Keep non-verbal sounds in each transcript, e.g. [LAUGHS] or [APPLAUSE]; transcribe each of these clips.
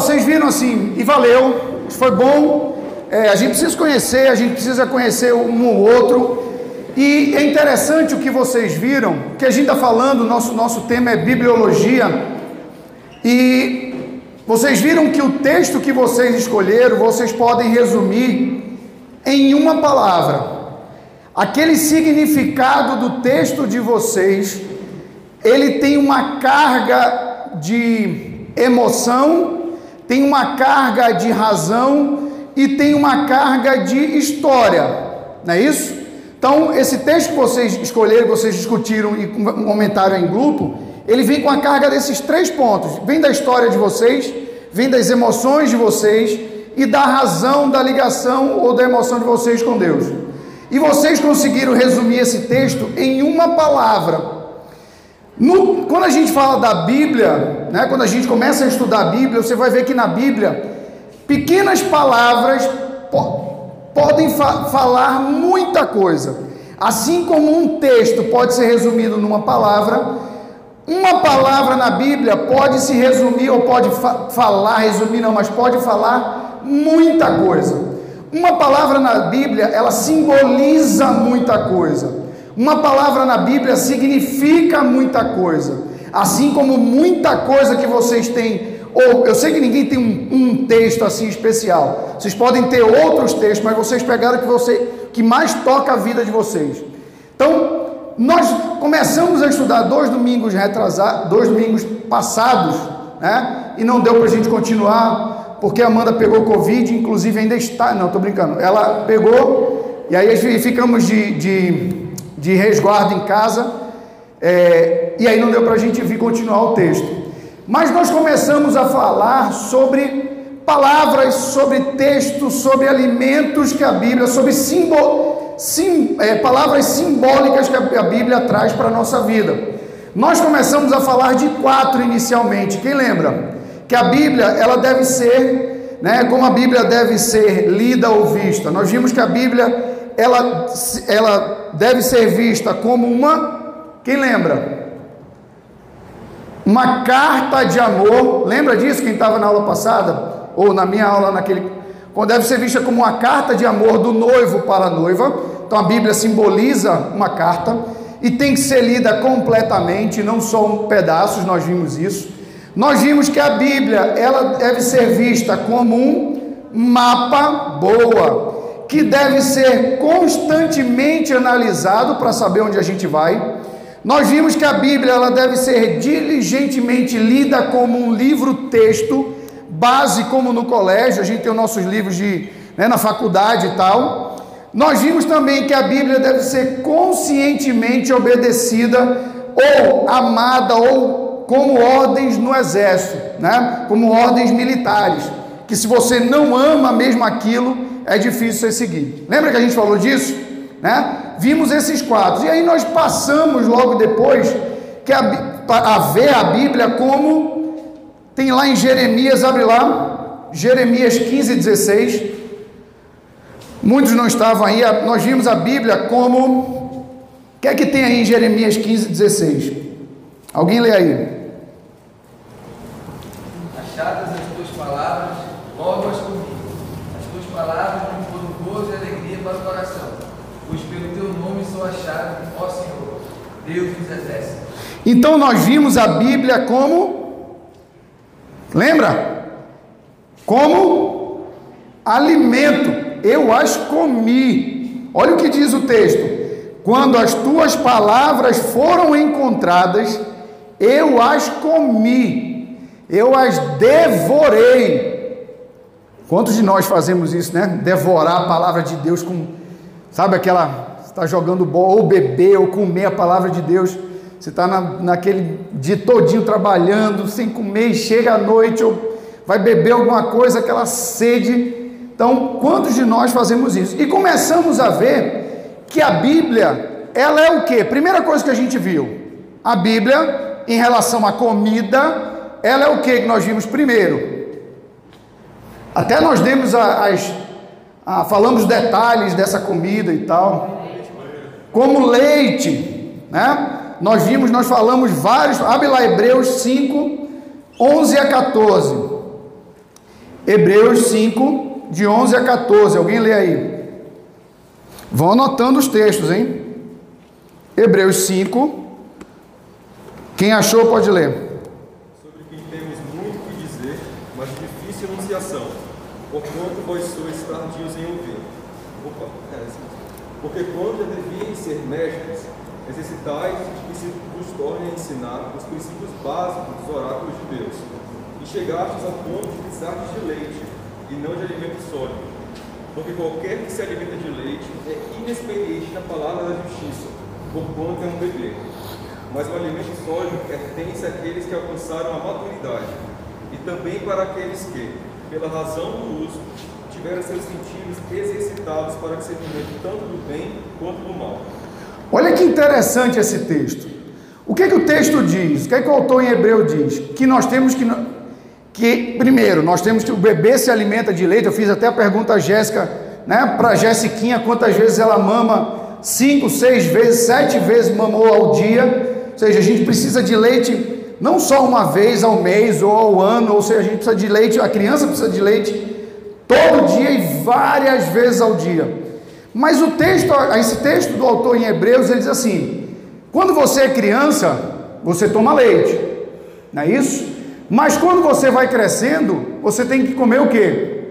vocês viram assim, e valeu, foi bom. É, a gente precisa conhecer, a gente precisa conhecer um ou outro. E é interessante o que vocês viram, que a gente está falando, nosso, nosso tema é bibliologia. E vocês viram que o texto que vocês escolheram, vocês podem resumir em uma palavra. Aquele significado do texto de vocês, ele tem uma carga de emoção, tem uma carga de razão e tem uma carga de história, não é isso? Então, esse texto que vocês escolheram, vocês discutiram e comentaram em grupo, ele vem com a carga desses três pontos: vem da história de vocês, vem das emoções de vocês e da razão da ligação ou da emoção de vocês com Deus. E vocês conseguiram resumir esse texto em uma palavra. No, quando a gente fala da Bíblia, né, quando a gente começa a estudar a Bíblia, você vai ver que na Bíblia, pequenas palavras podem fa falar muita coisa. Assim como um texto pode ser resumido numa palavra, uma palavra na Bíblia pode se resumir ou pode fa falar, resumir não, mas pode falar muita coisa. Uma palavra na Bíblia, ela simboliza muita coisa. Uma palavra na Bíblia significa muita coisa. Assim como muita coisa que vocês têm ou eu sei que ninguém tem um, um, texto assim especial. Vocês podem ter outros textos, mas vocês pegaram que você que mais toca a vida de vocês. Então, nós começamos a estudar dois domingos retrasados, dois domingos passados, né? E não deu para a gente continuar, porque a Amanda pegou Covid, inclusive ainda está. Não, estou brincando. Ela pegou, e aí ficamos de, de, de resguardo em casa. É, e aí não deu para a gente vir continuar o texto. Mas nós começamos a falar sobre palavras, sobre textos, sobre alimentos que a Bíblia, sobre simbol, sim, é, palavras simbólicas que a Bíblia traz para a nossa vida. Nós começamos a falar de quatro inicialmente. Quem lembra? Que a Bíblia ela deve ser, né, como a Bíblia deve ser lida ou vista. Nós vimos que a Bíblia ela, ela deve ser vista como uma. Quem lembra? uma carta de amor. Lembra disso quem estava na aula passada? Ou na minha aula naquele. Quando deve ser vista como uma carta de amor do noivo para a noiva. Então a Bíblia simboliza uma carta e tem que ser lida completamente, não só um pedaços, nós vimos isso. Nós vimos que a Bíblia, ela deve ser vista como um mapa boa, que deve ser constantemente analisado para saber onde a gente vai. Nós vimos que a Bíblia ela deve ser diligentemente lida como um livro-texto, base como no colégio, a gente tem os nossos livros de, né, na faculdade e tal. Nós vimos também que a Bíblia deve ser conscientemente obedecida ou amada ou como ordens no exército, né? como ordens militares, que se você não ama mesmo aquilo, é difícil você seguir. Lembra que a gente falou disso? Né? Vimos esses quatro. E aí nós passamos logo depois que a, a ver a Bíblia como tem lá em Jeremias, abre lá, Jeremias 15, 16. Muitos não estavam aí, nós vimos a Bíblia como. O que é que tem aí em Jeremias 15, 16? Alguém lê aí. Achadas as tuas palavras, logo as comi. As tuas palavras me foram gozo e alegria para o coração pois pelo teu nome sou achado, ó Senhor, Deus dos exércitos. Então nós vimos a Bíblia como, lembra? Como alimento. Eu as comi. Olha o que diz o texto. Quando as tuas palavras foram encontradas, eu as comi, eu as devorei. Quantos de nós fazemos isso, né? Devorar a palavra de Deus com Sabe aquela, está jogando bola, ou beber, ou comer a palavra de Deus. Você está na, naquele dia todinho trabalhando, sem comer, e chega à noite, ou vai beber alguma coisa, aquela sede. Então, quantos de nós fazemos isso? E começamos a ver que a Bíblia, ela é o que? Primeira coisa que a gente viu, a Bíblia, em relação à comida, ela é o que que nós vimos primeiro? Até nós demos as, ah, falamos detalhes dessa comida e tal. Como leite, né? Nós vimos, nós falamos vários, abre lá Hebreus 5, 11 a 14. Hebreus 5, de 11 a 14. Alguém lê aí? Vão anotando os textos, hein? Hebreus 5. Quem achou pode ler. Sobre quem temos muito que dizer, mas difícil anunciação, porquanto vós sois tardios em ouvir. Opa, é, sim. Porque quando já deviam ser mestres, de que se vos torne a ensinar os princípios básicos dos oráculos de Deus. E chegastes ao ponto de precisardes de leite, e não de alimento sólido. Porque qualquer que se alimenta de leite é inexperiente na palavra da justiça, porquanto é um bebê. Mas o alimento sólido pertence àqueles que alcançaram a maturidade, e também para aqueles que, pela razão do uso, tiveram seus sentidos exercitados para que se tanto do bem quanto do mal. Olha que interessante esse texto. O que, que o texto diz? O que, que o autor em hebreu diz? Que nós temos que, que, primeiro, nós temos que o bebê se alimenta de leite. Eu fiz até a pergunta a Jéssica, né, para Jessiquinha, quantas vezes ela mama? Cinco, seis vezes, sete vezes mamou ao dia. Ou seja, a gente precisa de leite não só uma vez ao mês ou ao ano, ou seja, a gente precisa de leite, a criança precisa de leite todo dia e várias vezes ao dia. Mas o texto, esse texto do autor em Hebreus, ele diz assim: quando você é criança, você toma leite, não é isso? Mas quando você vai crescendo, você tem que comer o que?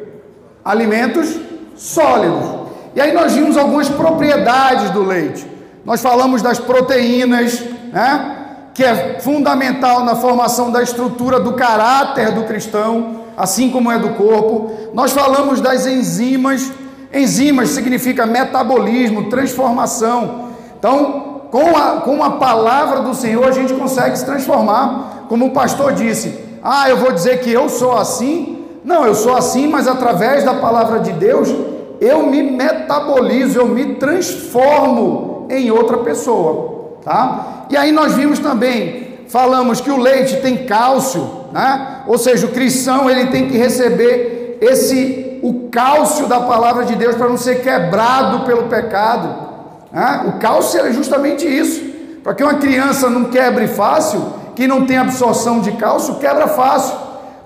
Alimentos sólidos. E aí nós vimos algumas propriedades do leite. Nós falamos das proteínas, né? Que é fundamental na formação da estrutura do caráter do cristão, assim como é do corpo. Nós falamos das enzimas, Enzimas significa metabolismo, transformação. Então, com a, com a palavra do Senhor, a gente consegue se transformar. Como o pastor disse: Ah, eu vou dizer que eu sou assim. Não, eu sou assim, mas através da palavra de Deus, eu me metabolizo, eu me transformo em outra pessoa. Tá? E aí nós vimos também, falamos que o leite tem cálcio, né? ou seja, o cristão ele tem que receber esse o cálcio da palavra de Deus para não ser quebrado pelo pecado. Né? O cálcio é justamente isso. Para que uma criança não quebre fácil, que não tem absorção de cálcio, quebra fácil.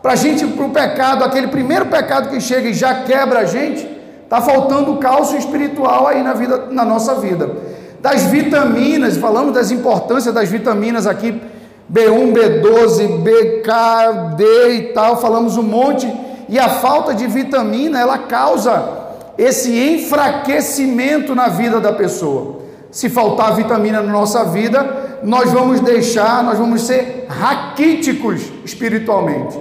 Para a gente, para o pecado, aquele primeiro pecado que chega e já quebra a gente, está faltando cálcio espiritual aí na, vida, na nossa vida. Das vitaminas, falamos das importâncias das vitaminas aqui, B1, B12, BK, D e tal, falamos um monte e a falta de vitamina ela causa esse enfraquecimento na vida da pessoa. Se faltar vitamina na nossa vida, nós vamos deixar, nós vamos ser raquíticos espiritualmente.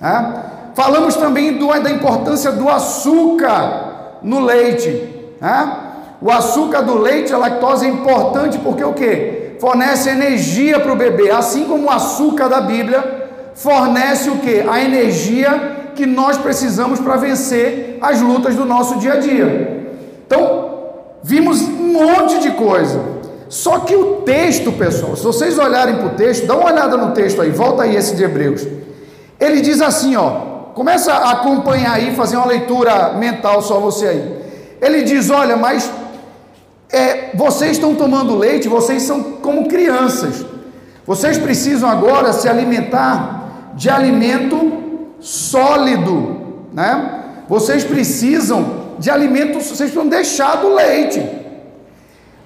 Né? Falamos também do, da importância do açúcar no leite. Né? O açúcar do leite, a lactose é importante porque o que? Fornece energia para o bebê, assim como o açúcar da Bíblia fornece o que? A energia que nós precisamos para vencer as lutas do nosso dia a dia. Então, vimos um monte de coisa. Só que o texto, pessoal, se vocês olharem para o texto, dá uma olhada no texto aí, volta aí esse de Hebreus. Ele diz assim, ó, começa a acompanhar aí, fazer uma leitura mental só você aí. Ele diz, olha, mas é, vocês estão tomando leite, vocês são como crianças. Vocês precisam agora se alimentar de alimento sólido, né? Vocês precisam de alimentos, vocês precisam deixar do leite.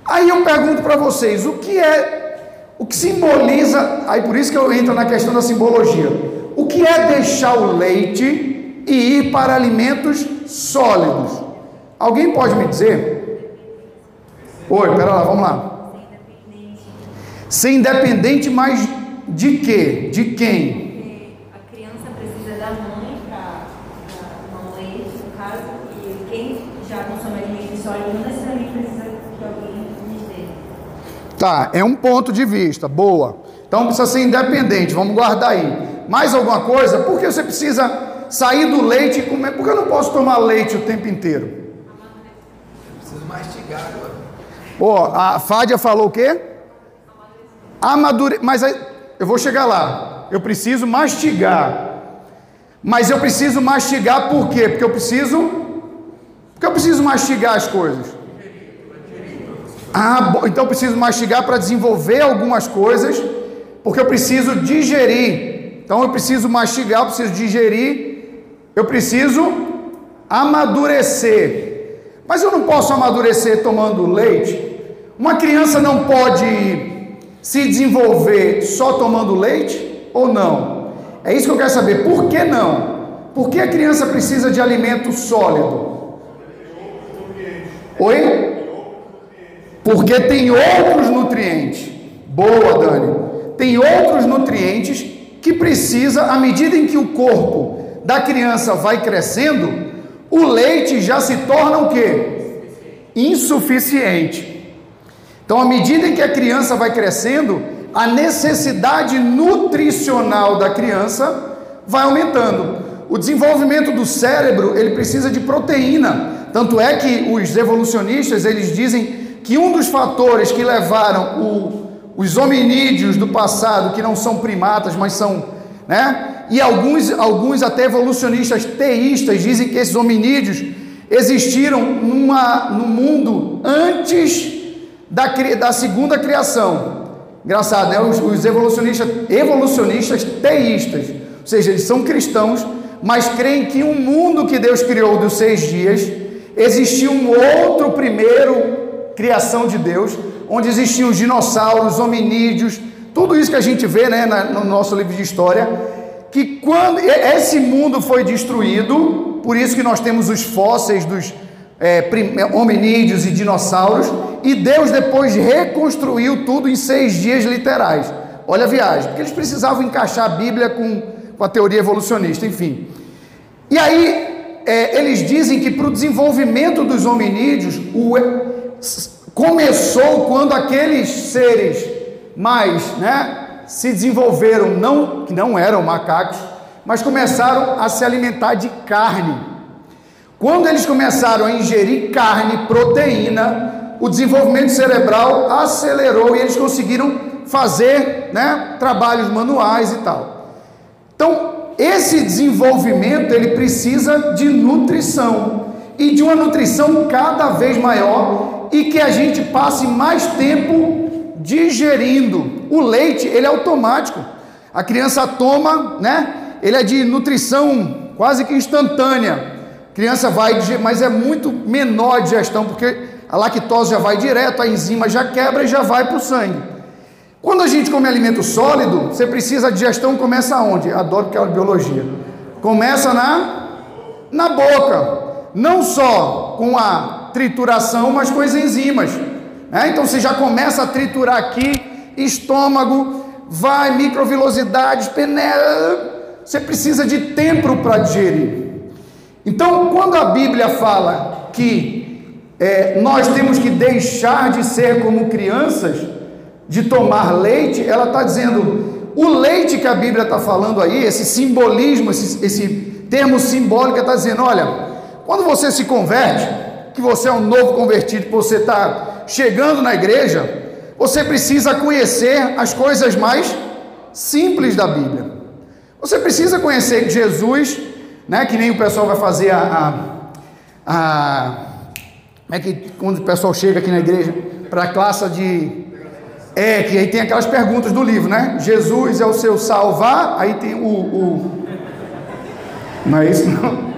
Aí eu pergunto para vocês, o que é, o que simboliza, aí por isso que eu entro na questão da simbologia. O que é deixar o leite e ir para alimentos sólidos? Alguém pode me dizer? Oi, pera lá, vamos lá. Ser independente, mas de quê? De quem? Tá, é um ponto de vista, boa. Então precisa ser independente, vamos guardar aí. Mais alguma coisa? Por que você precisa sair do leite e comer? Por que eu não posso tomar leite o tempo inteiro? Preciso mastigar agora. Pô, a Fádia falou o quê? Amadure... Mas eu vou chegar lá. Eu preciso mastigar. Mas eu preciso mastigar por quê? Porque eu preciso. Porque eu preciso mastigar as coisas. Ah, então eu preciso mastigar para desenvolver algumas coisas, porque eu preciso digerir. Então eu preciso mastigar, eu preciso digerir Eu preciso amadurecer. Mas eu não posso amadurecer tomando leite? Uma criança não pode se desenvolver só tomando leite ou não? É isso que eu quero saber. Por que não? Por que a criança precisa de alimento sólido? Oi? Porque tem outros nutrientes. Boa, Dani. Tem outros nutrientes que precisa, à medida em que o corpo da criança vai crescendo, o leite já se torna o quê? Insuficiente. Então, à medida em que a criança vai crescendo, a necessidade nutricional da criança vai aumentando. O desenvolvimento do cérebro, ele precisa de proteína. Tanto é que os evolucionistas, eles dizem que um dos fatores que levaram o, os hominídeos do passado, que não são primatas, mas são, né? E alguns, alguns até evolucionistas teístas dizem que esses hominídeos existiram numa, no mundo antes da, da segunda criação. Engraçado, né? Os, os evolucionistas, evolucionistas teístas, ou seja, eles são cristãos, mas creem que um mundo que Deus criou dos seis dias, existia um outro primeiro criação de Deus, onde existiam os dinossauros, hominídeos, tudo isso que a gente vê né, no nosso livro de história, que quando esse mundo foi destruído, por isso que nós temos os fósseis dos é, hominídeos e dinossauros, e Deus depois reconstruiu tudo em seis dias literais. Olha a viagem, porque eles precisavam encaixar a Bíblia com com a teoria evolucionista, enfim. E aí, é, eles dizem que para o desenvolvimento dos hominídeos, o, começou quando aqueles seres mais, né, se desenvolveram, não, que não eram macacos, mas começaram a se alimentar de carne. Quando eles começaram a ingerir carne, proteína, o desenvolvimento cerebral acelerou e eles conseguiram fazer né, trabalhos manuais e tal. Então, esse desenvolvimento ele precisa de nutrição e de uma nutrição cada vez maior e que a gente passe mais tempo digerindo. O leite, ele é automático. A criança toma, né? Ele é de nutrição quase que instantânea. A criança vai, mas é muito menor a digestão, porque a lactose já vai direto, a enzima já quebra e já vai para o sangue. Quando a gente come alimento sólido, você precisa, a digestão começa onde? Adoro que é biologia. Começa na, na boca. Não só com a trituração, mas com as enzimas. Né? Então você já começa a triturar aqui, estômago, vai, microvilosidades, peneira. Você precisa de tempo para digerir. Então, quando a Bíblia fala que é, nós temos que deixar de ser como crianças, de tomar leite, ela está dizendo, o leite que a Bíblia está falando aí, esse simbolismo, esse, esse termo simbólico, está dizendo: olha, quando você se converte, que você é um novo convertido, que você está chegando na igreja, você precisa conhecer as coisas mais simples da Bíblia. Você precisa conhecer Jesus, né, que nem o pessoal vai fazer a, a, a como é que quando o pessoal chega aqui na igreja para a classe de é, que aí tem aquelas perguntas do livro, né? Jesus é o seu salvar, aí tem o. o... Não é isso não?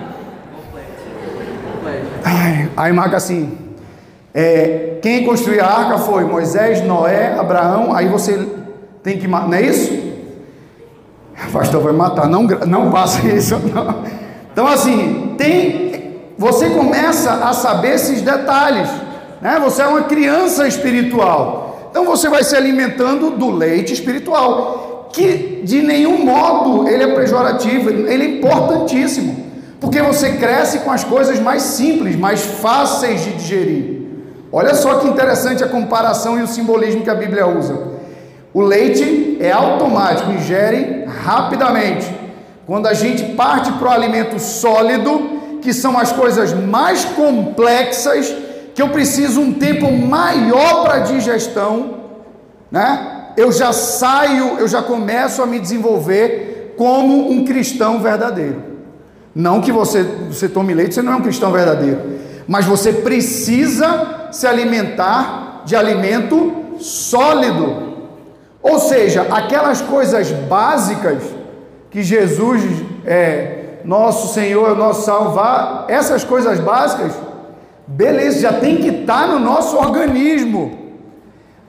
Ai, aí marca assim. É, quem construiu a arca foi Moisés, Noé, Abraão. Aí você tem que. Não é isso? O [LAUGHS] pastor vai matar. Não, não passa isso. [LAUGHS] Não. Então, assim, tem. Você começa a saber esses detalhes. Né? Você é uma criança espiritual. Então você vai se alimentando do leite espiritual, que de nenhum modo ele é pejorativo, ele é importantíssimo, porque você cresce com as coisas mais simples, mais fáceis de digerir. Olha só que interessante a comparação e o simbolismo que a Bíblia usa. O leite é automático, ingere rapidamente. Quando a gente parte para o alimento sólido, que são as coisas mais complexas, que eu preciso um tempo maior para digestão, né? Eu já saio, eu já começo a me desenvolver como um cristão verdadeiro. Não que você, você tome leite, você não é um cristão verdadeiro, mas você precisa se alimentar de alimento sólido. Ou seja, aquelas coisas básicas que Jesus é, nosso Senhor, nosso salvar, essas coisas básicas, beleza, já tem que estar no nosso organismo.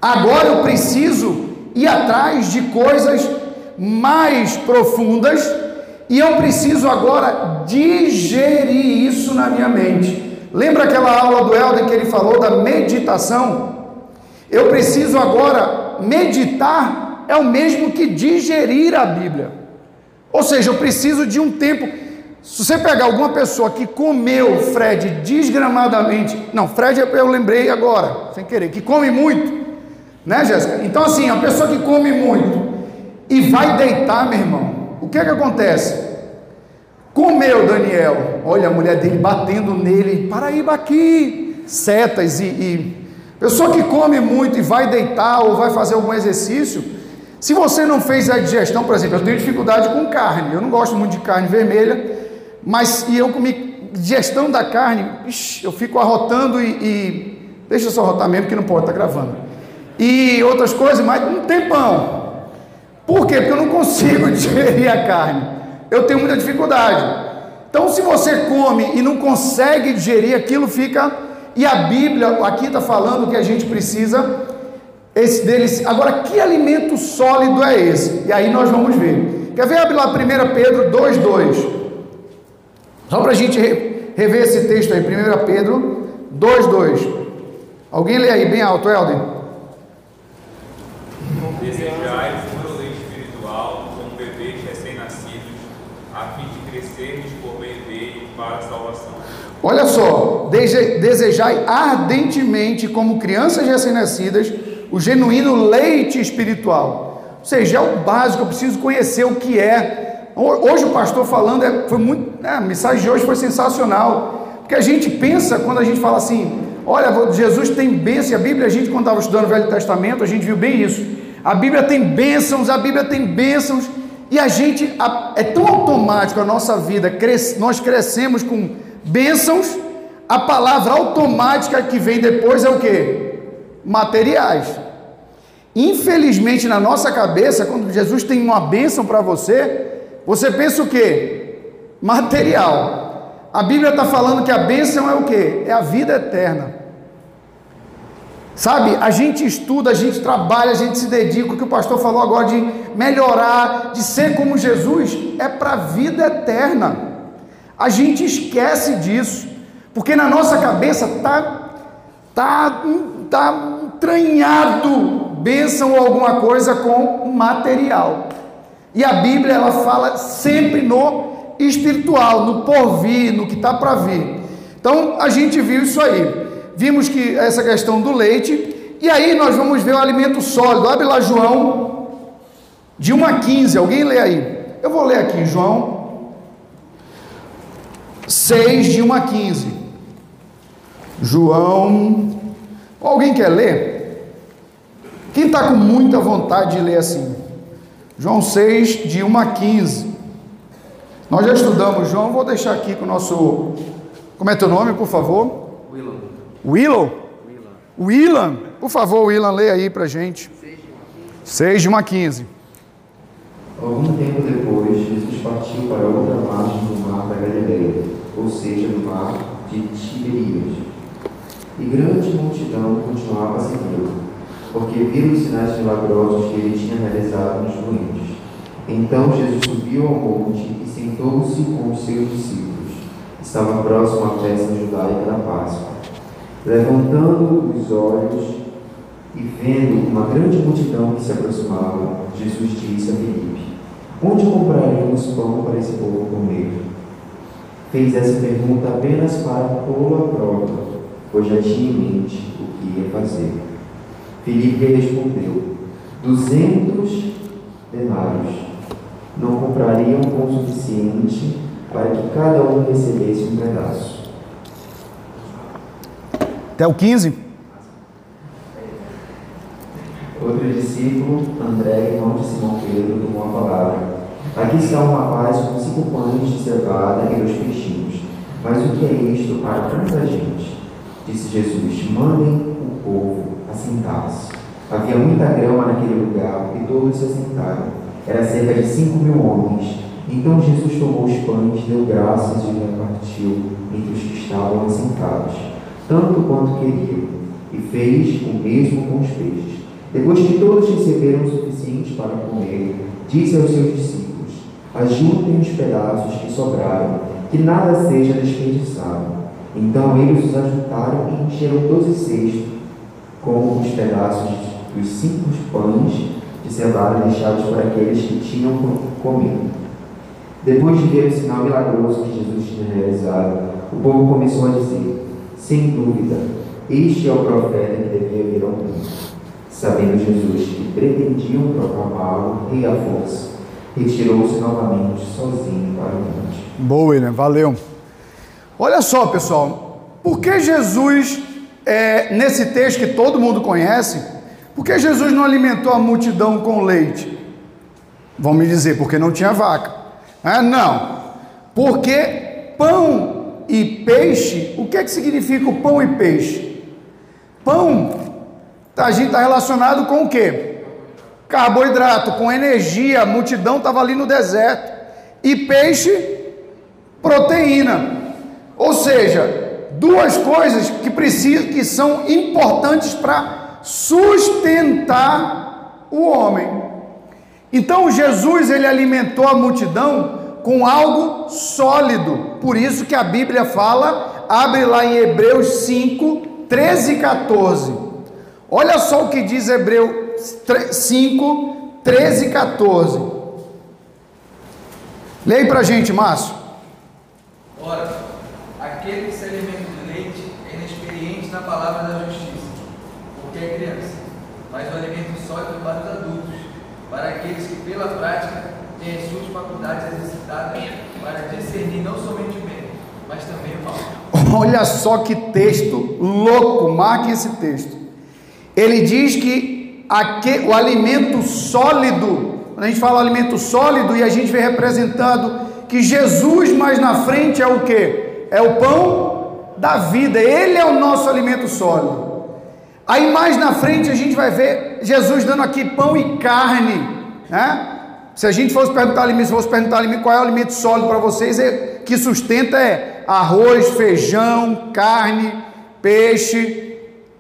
Agora eu preciso ir atrás de coisas mais profundas e eu preciso agora digerir isso na minha mente. Lembra aquela aula do Helder que ele falou da meditação? Eu preciso agora meditar, é o mesmo que digerir a Bíblia. Ou seja, eu preciso de um tempo. Se você pegar alguma pessoa que comeu Fred desgramadamente, não, Fred eu lembrei agora, sem querer, que come muito, né, Jéssica? Então, assim, a pessoa que come muito e vai deitar, meu irmão, o que é que acontece? Comeu Daniel, olha a mulher dele batendo nele, Paraíba aqui, setas e, e pessoa que come muito e vai deitar ou vai fazer algum exercício, se você não fez a digestão, por exemplo, eu tenho dificuldade com carne, eu não gosto muito de carne vermelha, mas e eu comi digestão da carne, ixi, eu fico arrotando e, e deixa eu só arrotar mesmo que não pode, tá gravando. E outras coisas, mas um tempão. Por quê? Porque eu não consigo [LAUGHS] digerir a carne. Eu tenho muita dificuldade. Então, se você come e não consegue digerir, aquilo fica. E a Bíblia aqui está falando que a gente precisa esse deles. Agora, que alimento sólido é esse? E aí nós vamos ver. Quer ver? Abre lá 1 Pedro 2,2. Só para a gente rever esse texto aí. 1 Pedro 2,2. Alguém lê aí bem alto, Helder? Desejai puro leite espiritual, como bebês recém-nascidos, a fim de crescermos por meio dele para a salvação. Olha só, desejai ardentemente, como crianças recém-nascidas, o genuíno leite espiritual. Ou seja, é o básico, eu preciso conhecer o que é. Hoje o pastor falando, é, foi muito, né, a mensagem de hoje foi sensacional, porque a gente pensa, quando a gente fala assim, olha, Jesus tem bênção, e a Bíblia, a gente quando estava estudando o Velho Testamento, a gente viu bem isso, a Bíblia tem bênçãos, a Bíblia tem bênçãos, e a gente, é tão automático a nossa vida, nós crescemos com bênçãos, a palavra automática que vem depois é o que? materiais. Infelizmente, na nossa cabeça, quando Jesus tem uma bênção para você, você pensa o que? Material. A Bíblia está falando que a bênção é o que? É a vida eterna. Sabe, a gente estuda, a gente trabalha, a gente se dedica, o que o pastor falou agora de melhorar, de ser como Jesus, é para a vida eterna. A gente esquece disso, porque na nossa cabeça está tá, tá entranhado bênção ou alguma coisa com material. E a Bíblia ela fala sempre no espiritual, no porvir, no que está para vir. Então a gente viu isso aí. Vimos que essa questão do leite, e aí nós vamos ver o alimento sólido. Abre lá João, de 1 a 15. Alguém lê aí? Eu vou ler aqui, João 6, de 1 a 15. João Alguém quer ler? Quem está com muita vontade de ler assim? João 6, de 1 a 15. Nós já estudamos, João. Vou deixar aqui com o nosso. Como é teu nome, por favor? Willan. Willow? Willan. Por favor, Willan, lê aí para gente. 6 de 1 a 15. Algum tempo depois, Jesus partiu para outra seja, do mar de Tiberíades e grande multidão continuava a segui-lo, porque viram os sinais milagrosos que ele tinha realizado nos doentes. Então Jesus subiu ao monte e sentou-se com os seus discípulos. Estava próximo à festa judaica da Páscoa. Levantando os olhos e vendo uma grande multidão que se aproximava, Jesus disse a Filipe: Onde compraremos pão para esse povo comer? Fez essa pergunta apenas para pô-lo à prova pois já tinha em mente o que ia fazer. Filipe respondeu: duzentos denários não comprariam com o suficiente para que cada um recebesse um pedaço. Até o 15. Outro discípulo, André, irmão de Simão Pedro, tomou a palavra. Aqui está um rapaz com cinco pães de cevada e dois peixinhos. Mas o que é isto para tanta gente? Disse Jesus: Mandem o povo assentar-se. Havia muita grama naquele lugar e todos se assentaram. Era cerca de cinco mil homens. Então Jesus tomou os pães, deu graças e repartiu entre os que estavam assentados, tanto quanto queriam, e fez o mesmo com os peixes. Depois que todos receberam o suficiente para comer, disse aos seus discípulos: Ajuntem os pedaços que sobraram, que nada seja desperdiçado. Então eles os ajuntaram e encheram doze cestos com os pedaços dos cinco pães de cevada deixados por aqueles que tinham comido. Depois de ver o sinal milagroso que Jesus tinha realizado, o povo começou a dizer: Sem dúvida, este é o profeta que devia vir ao mundo. Sabendo Jesus que pretendiam proclamá-lo rei à força, retirou-se novamente sozinho para o monte. Boa, William, valeu. Olha só, pessoal, por que Jesus, é, nesse texto que todo mundo conhece, por que Jesus não alimentou a multidão com leite? Vão me dizer, porque não tinha vaca. Ah, não, porque pão e peixe, o que é que significa o pão e peixe? Pão, a gente está relacionado com o quê? Carboidrato, com energia, a multidão estava ali no deserto. E peixe, proteína. Ou seja, duas coisas que precisam, que são importantes para sustentar o homem. Então Jesus ele alimentou a multidão com algo sólido. Por isso que a Bíblia fala, abre lá em Hebreus 5, 13 e 14. Olha só o que diz Hebreus 5, 13 e 14. Leia para a gente, Márcio. Ora, aquele que se alimenta de leite é inexperiente na palavra da justiça, porque é criança. Mas o alimento sólido para os adultos, para aqueles que pela prática têm as suas faculdades exercitadas para discernir não somente o bem, mas também o mal. Olha só que texto louco, marque esse texto. Ele diz que aqui, o alimento sólido, quando a gente fala alimento sólido e a gente vem representando que Jesus mais na frente é o que? É o pão da vida, ele é o nosso alimento sólido. Aí mais na frente a gente vai ver Jesus dando aqui pão e carne, né? Se a gente fosse perguntar alimento, se fosse perguntar alimento, qual é o alimento sólido para vocês, é, que sustenta é arroz, feijão, carne, peixe,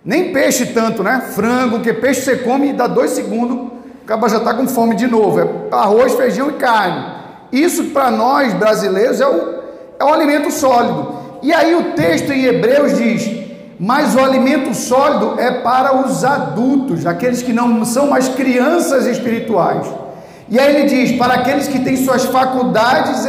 nem peixe tanto, né? Frango, porque peixe você come e dá dois segundos, acaba já está com fome de novo. É arroz, feijão e carne. Isso para nós brasileiros é o, é o alimento sólido. E aí o texto em Hebreus diz: mas o alimento sólido é para os adultos, aqueles que não são mais crianças espirituais. E aí ele diz: para aqueles que têm suas faculdades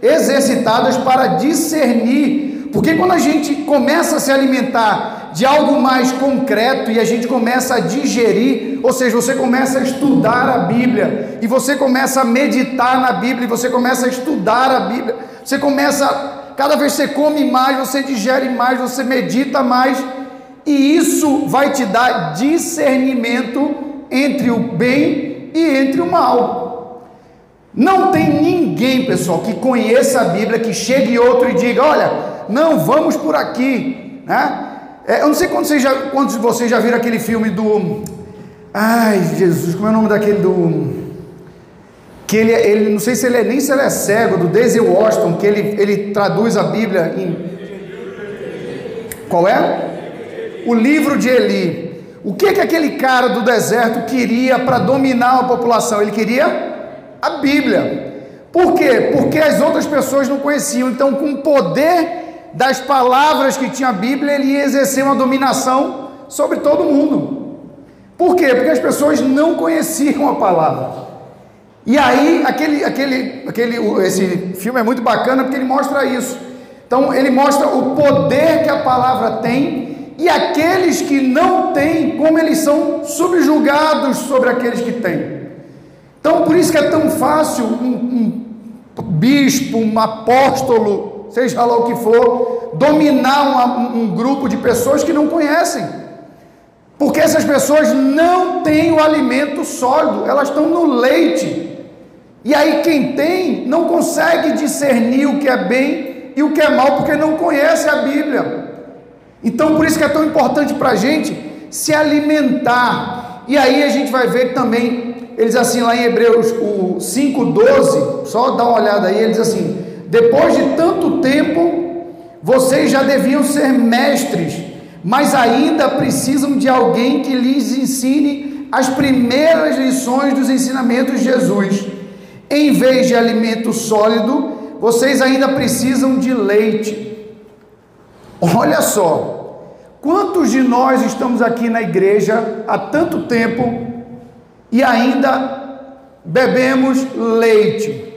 exercitadas para discernir, porque quando a gente começa a se alimentar de algo mais concreto e a gente começa a digerir, ou seja, você começa a estudar a Bíblia, e você começa a meditar na Bíblia, e você começa a estudar a Bíblia, você começa cada vez você come mais, você digere mais, você medita mais, e isso vai te dar discernimento entre o bem e entre o mal. Não tem ninguém, pessoal, que conheça a Bíblia, que chegue outro e diga: olha, não, vamos por aqui, né? É, eu não sei quantos, já, quantos de vocês já viram aquele filme do. Ai, Jesus, como é o nome daquele do que ele, ele não sei se ele é nem se ele é cego, do Daisy Washington, que ele, ele traduz a Bíblia em. Qual é? O livro de Eli. O que que aquele cara do deserto queria para dominar a população? Ele queria a Bíblia. Por quê? Porque as outras pessoas não conheciam. Então, com o poder das palavras que tinha a Bíblia, ele ia exercer uma dominação sobre todo mundo. Por quê? Porque as pessoas não conheciam a palavra. E aí, aquele, aquele, aquele, esse filme é muito bacana porque ele mostra isso. Então, ele mostra o poder que a palavra tem e aqueles que não têm, como eles são subjugados sobre aqueles que têm. Então, por isso que é tão fácil um, um bispo, um apóstolo, seja lá o que for, dominar uma, um grupo de pessoas que não conhecem. Porque essas pessoas não têm o alimento sólido, elas estão no leite. E aí quem tem não consegue discernir o que é bem e o que é mal, porque não conhece a Bíblia. Então por isso que é tão importante para a gente se alimentar. E aí a gente vai ver também ele diz assim lá em Hebreus o 5,12, só dá uma olhada aí, ele diz assim: depois de tanto tempo, vocês já deviam ser mestres, mas ainda precisam de alguém que lhes ensine as primeiras lições dos ensinamentos de Jesus. Em vez de alimento sólido, vocês ainda precisam de leite. Olha só, quantos de nós estamos aqui na igreja há tanto tempo e ainda bebemos leite?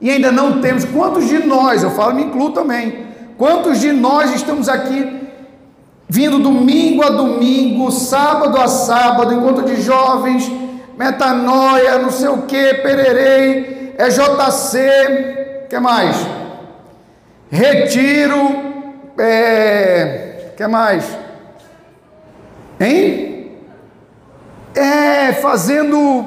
E ainda não temos, quantos de nós, eu falo, me incluo também, quantos de nós estamos aqui vindo domingo a domingo, sábado a sábado, encontro de jovens, metanoia, não sei o que, pererei, é JC, que mais? Retiro, é, que mais? Hein? É, fazendo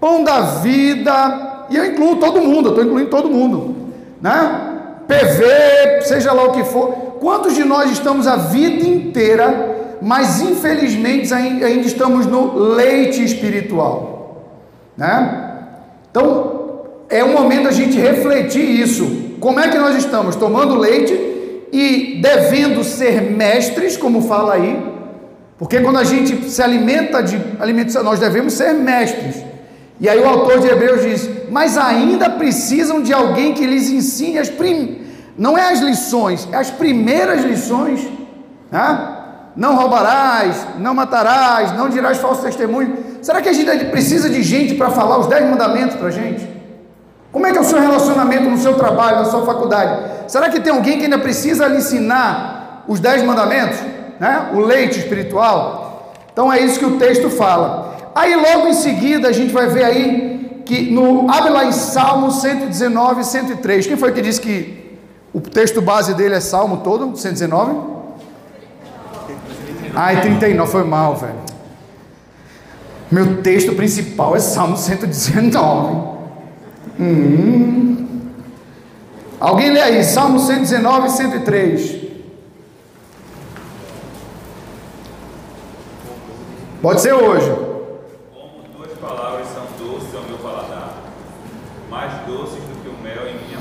pão da vida, e eu incluo todo mundo, eu estou incluindo todo mundo, né? PV, seja lá o que for. Quantos de nós estamos a vida inteira, mas infelizmente ainda estamos no leite espiritual, né? Então, é o momento da gente refletir isso. Como é que nós estamos? Tomando leite e devendo ser mestres, como fala aí, porque quando a gente se alimenta de alimentos, nós devemos ser mestres. E aí o autor de Hebreus diz: Mas ainda precisam de alguém que lhes ensine as prim... não é as lições, é as primeiras lições, né? Não roubarás, não matarás, não dirás falso testemunho. Será que a gente precisa de gente para falar os dez mandamentos para a gente? Como é que é o seu relacionamento no seu trabalho, na sua faculdade? Será que tem alguém que ainda precisa lhe ensinar os dez mandamentos? Né? O leite espiritual? Então é isso que o texto fala. Aí logo em seguida a gente vai ver aí que no abre lá em Salmo 119 103. Quem foi que disse que o texto base dele é Salmo todo, 119? Ai, 39, foi mal, velho. Meu texto principal é Salmo 119. Hum. Alguém lê aí, Salmo 119 e 103. Pode ser hoje. Como duas palavras são doces ao meu paladar, mais doces do que o mel em minha.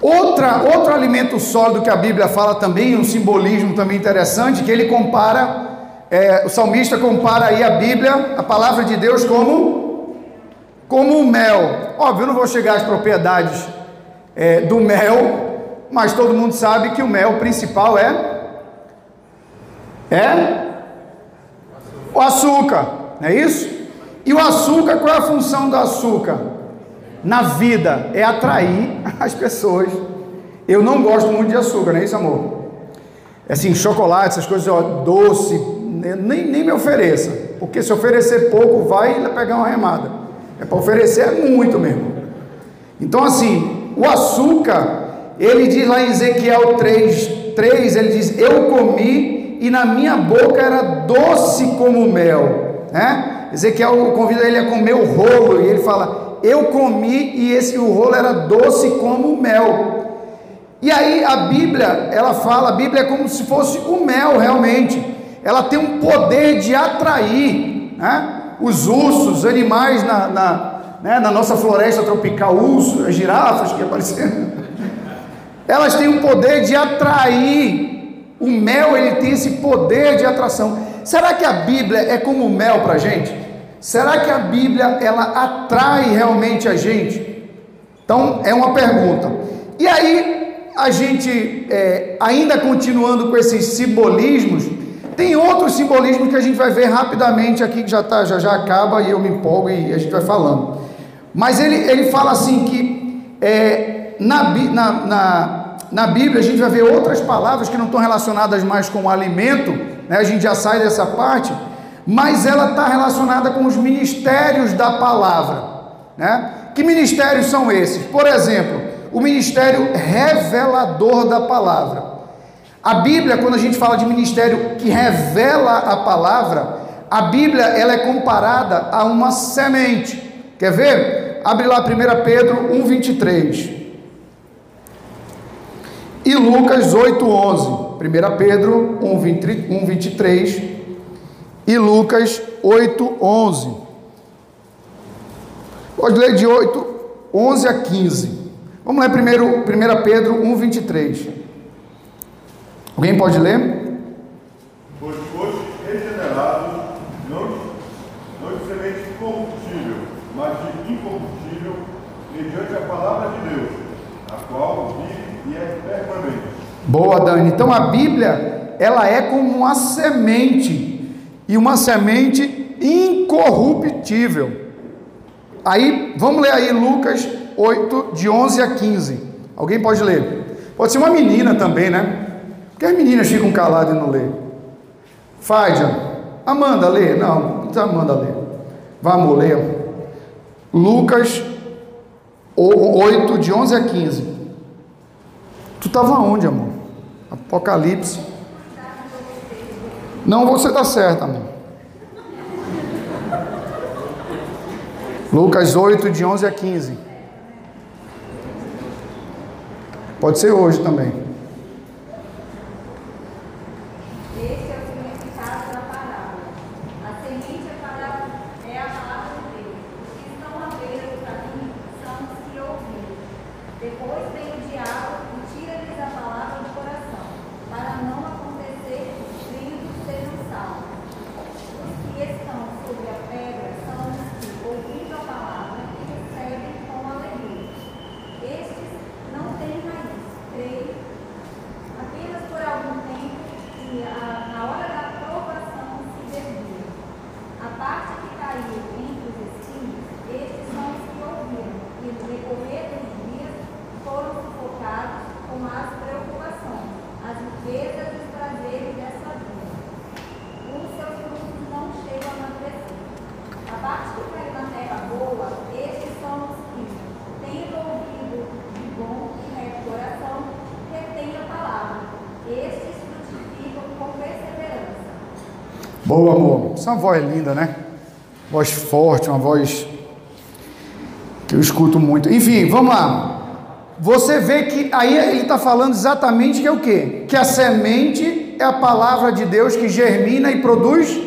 Outra, outro alimento sólido que a Bíblia fala também, um simbolismo também interessante, que ele compara, é, o salmista compara aí a Bíblia, a palavra de Deus, como, como o mel. Óbvio, eu não vou chegar às propriedades é, do mel, mas todo mundo sabe que o mel principal é é o açúcar, não é isso? E o açúcar, qual é a função do açúcar? Na vida é atrair [LAUGHS] as pessoas. Eu não gosto muito de açúcar, não é isso, amor? É assim, chocolate, essas coisas, ó, doce, nem, nem me ofereça, porque se oferecer pouco, vai pegar uma remada. É para oferecer muito mesmo. Então, assim, o açúcar, ele diz lá em Ezequiel 3, 3 ele diz: Eu comi e na minha boca era doce como mel. Né? Ezequiel convida ele a comer o rolo e ele fala: Eu comi e esse o rolo era doce como mel. E aí a Bíblia, ela fala, a Bíblia é como se fosse o mel realmente. Ela tem um poder de atrair né? os ursos, os animais na, na, né? na nossa floresta tropical, urso, as girafas que apareceram. [LAUGHS] Elas têm um poder de atrair. O mel ele tem esse poder de atração. Será que a Bíblia é como o mel para gente? Será que a Bíblia ela atrai realmente a gente? Então é uma pergunta. E aí a gente, é, ainda continuando com esses simbolismos, tem outros simbolismos que a gente vai ver rapidamente aqui, que já, tá, já, já acaba e eu me empolgo e a gente vai falando. Mas ele, ele fala assim que é, na, na, na, na Bíblia a gente vai ver outras palavras que não estão relacionadas mais com o alimento, né? a gente já sai dessa parte, mas ela está relacionada com os ministérios da palavra. Né? Que ministérios são esses? Por exemplo, o ministério revelador da palavra. A Bíblia, quando a gente fala de ministério que revela a palavra, a Bíblia ela é comparada a uma semente. Quer ver? Abre lá 1 Pedro 1:23. E Lucas 8:11. 1 Pedro 1:23 e Lucas 8:11. Pode ler de 8, 11 a 15. Vamos ler primeiro 1 Pedro 1, 23. Alguém pode ler? Pois foste regenerado, não, não de semente corruptível, mas de incorruptível, mediante a palavra de Deus, a qual vive e é permanente. Boa, Dani. Então a Bíblia, ela é como uma semente, e uma semente incorruptível. Aí, vamos ler aí Lucas 8, de 11 a 15. Alguém pode ler? Pode ser uma menina também, né? Porque as meninas ficam caladas e não lê. Fádia, Amanda, lê. Não, não precisa Amanda ler. Vamos ler. Lucas 8, de 11 a 15. Tu estava onde, amor? Apocalipse. Não, você está certo, amor. Lucas 8, de 11 a 15. Pode ser hoje também. Este é o significado da palavra. A semente é a palavra- é a palavra de Deus. Os que estão à beira do caminho são os que ouviram. Depois vem o diabo e tira-lhes a palavra do coração, para não acontecer que os filhos sejam salvos. Os que estão sobre a pedra são os que, ouvindo a palavra, e recebem com alegria. Estes não têm raiz, creio, apenas por algum tempo e a- na hora da provação se desviam. A parte que caiu entre os espinhos, estes são os que ouviram e no decorrer dos dias foram sufocados com as preocupações, as riquezas e os prazeres dessa vida. Os seus frutos não chegam a amadurecer. A parte que caiu na terra boa, estes são os que, tendo ouvido de bom e reto coração, retêm a palavra. Estes frutificam com perseverança. Boa, amor. Essa é voz linda, né? Voz forte, uma voz que eu escuto muito. Enfim, vamos lá. Você vê que aí ele está falando exatamente que é o quê? Que a semente é a palavra de Deus que germina e produz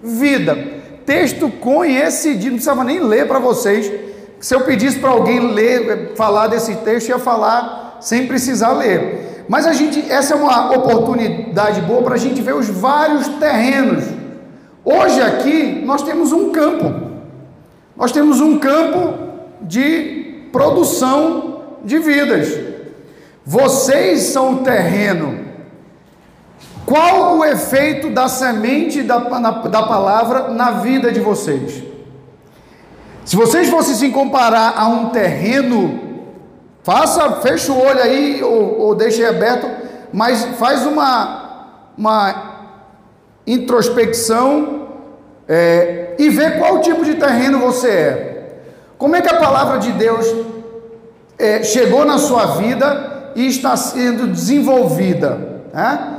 vida. Texto conhecido, não precisava nem ler para vocês. Se eu pedisse para alguém ler, falar desse texto, ia falar sem precisar ler. Mas a gente, essa é uma oportunidade boa para a gente ver os vários terrenos. Hoje aqui nós temos um campo. Nós temos um campo de produção de vidas. Vocês são o terreno. Qual o efeito da semente da, na- da palavra na vida de vocês? Se vocês fossem se comparar a um terreno, faça, fecha o olho aí ou, ou deixe aberto, mas faz uma, uma introspecção é, e vê qual tipo de terreno você é. Como é que a palavra de Deus é, chegou na sua vida e está sendo desenvolvida? né?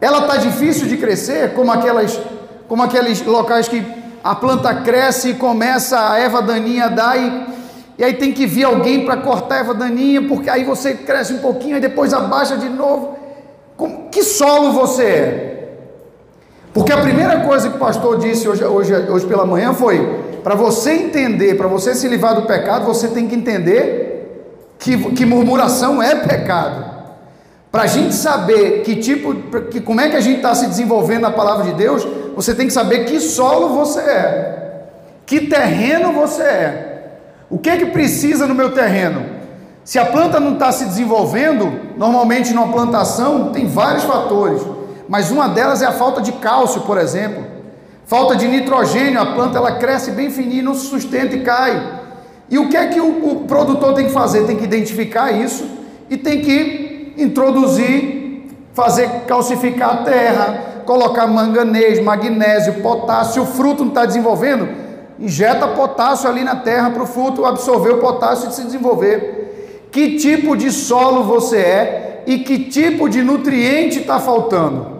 Ela está difícil de crescer, como aquelas, como aqueles locais que a planta cresce e começa a erva daninha a dar e, e aí tem que vir alguém para cortar a erva daninha, porque aí você cresce um pouquinho e depois abaixa de novo. Como- que solo você é? Porque a primeira coisa que o pastor disse hoje, hoje, hoje pela manhã foi: para você entender, para você se livrar do pecado, você tem que entender que, que murmuração é pecado. Para a gente saber que tipo, que, como é que a gente está se desenvolvendo na palavra de Deus, você tem que saber que solo você é, que terreno você é. O que é que precisa no meu terreno? Se a planta não está se desenvolvendo, normalmente numa plantação tem vários fatores, mas uma delas é a falta de cálcio, por exemplo. Falta de nitrogênio, a planta ela cresce bem fininha, não se sustenta e cai. E o que é que o, o produtor tem que fazer? Tem que identificar isso e tem que introduzir, fazer calcificar a terra, colocar manganês, magnésio, potássio. O fruto não está desenvolvendo, injeta potássio ali na terra para o fruto absorver o potássio e se desenvolver. Que tipo de solo você é e que tipo de nutriente está faltando?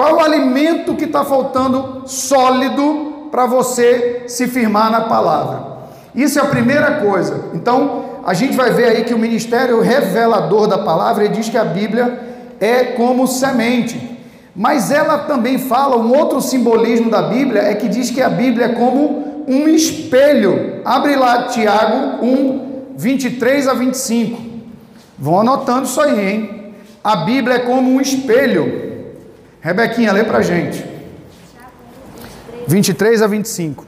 Qual o alimento que está faltando sólido para você se firmar na palavra? Isso é a primeira coisa. Então, a gente vai ver aí que o ministério revelador da palavra ele diz que a Bíblia é como semente. Mas ela também fala, um outro simbolismo da Bíblia é que diz que a Bíblia é como um espelho. Abre lá Tiago 1, 23 a 25. Vão anotando isso aí, hein? A Bíblia é como um espelho. Rebequinha, lê pra gente. 23 a 25.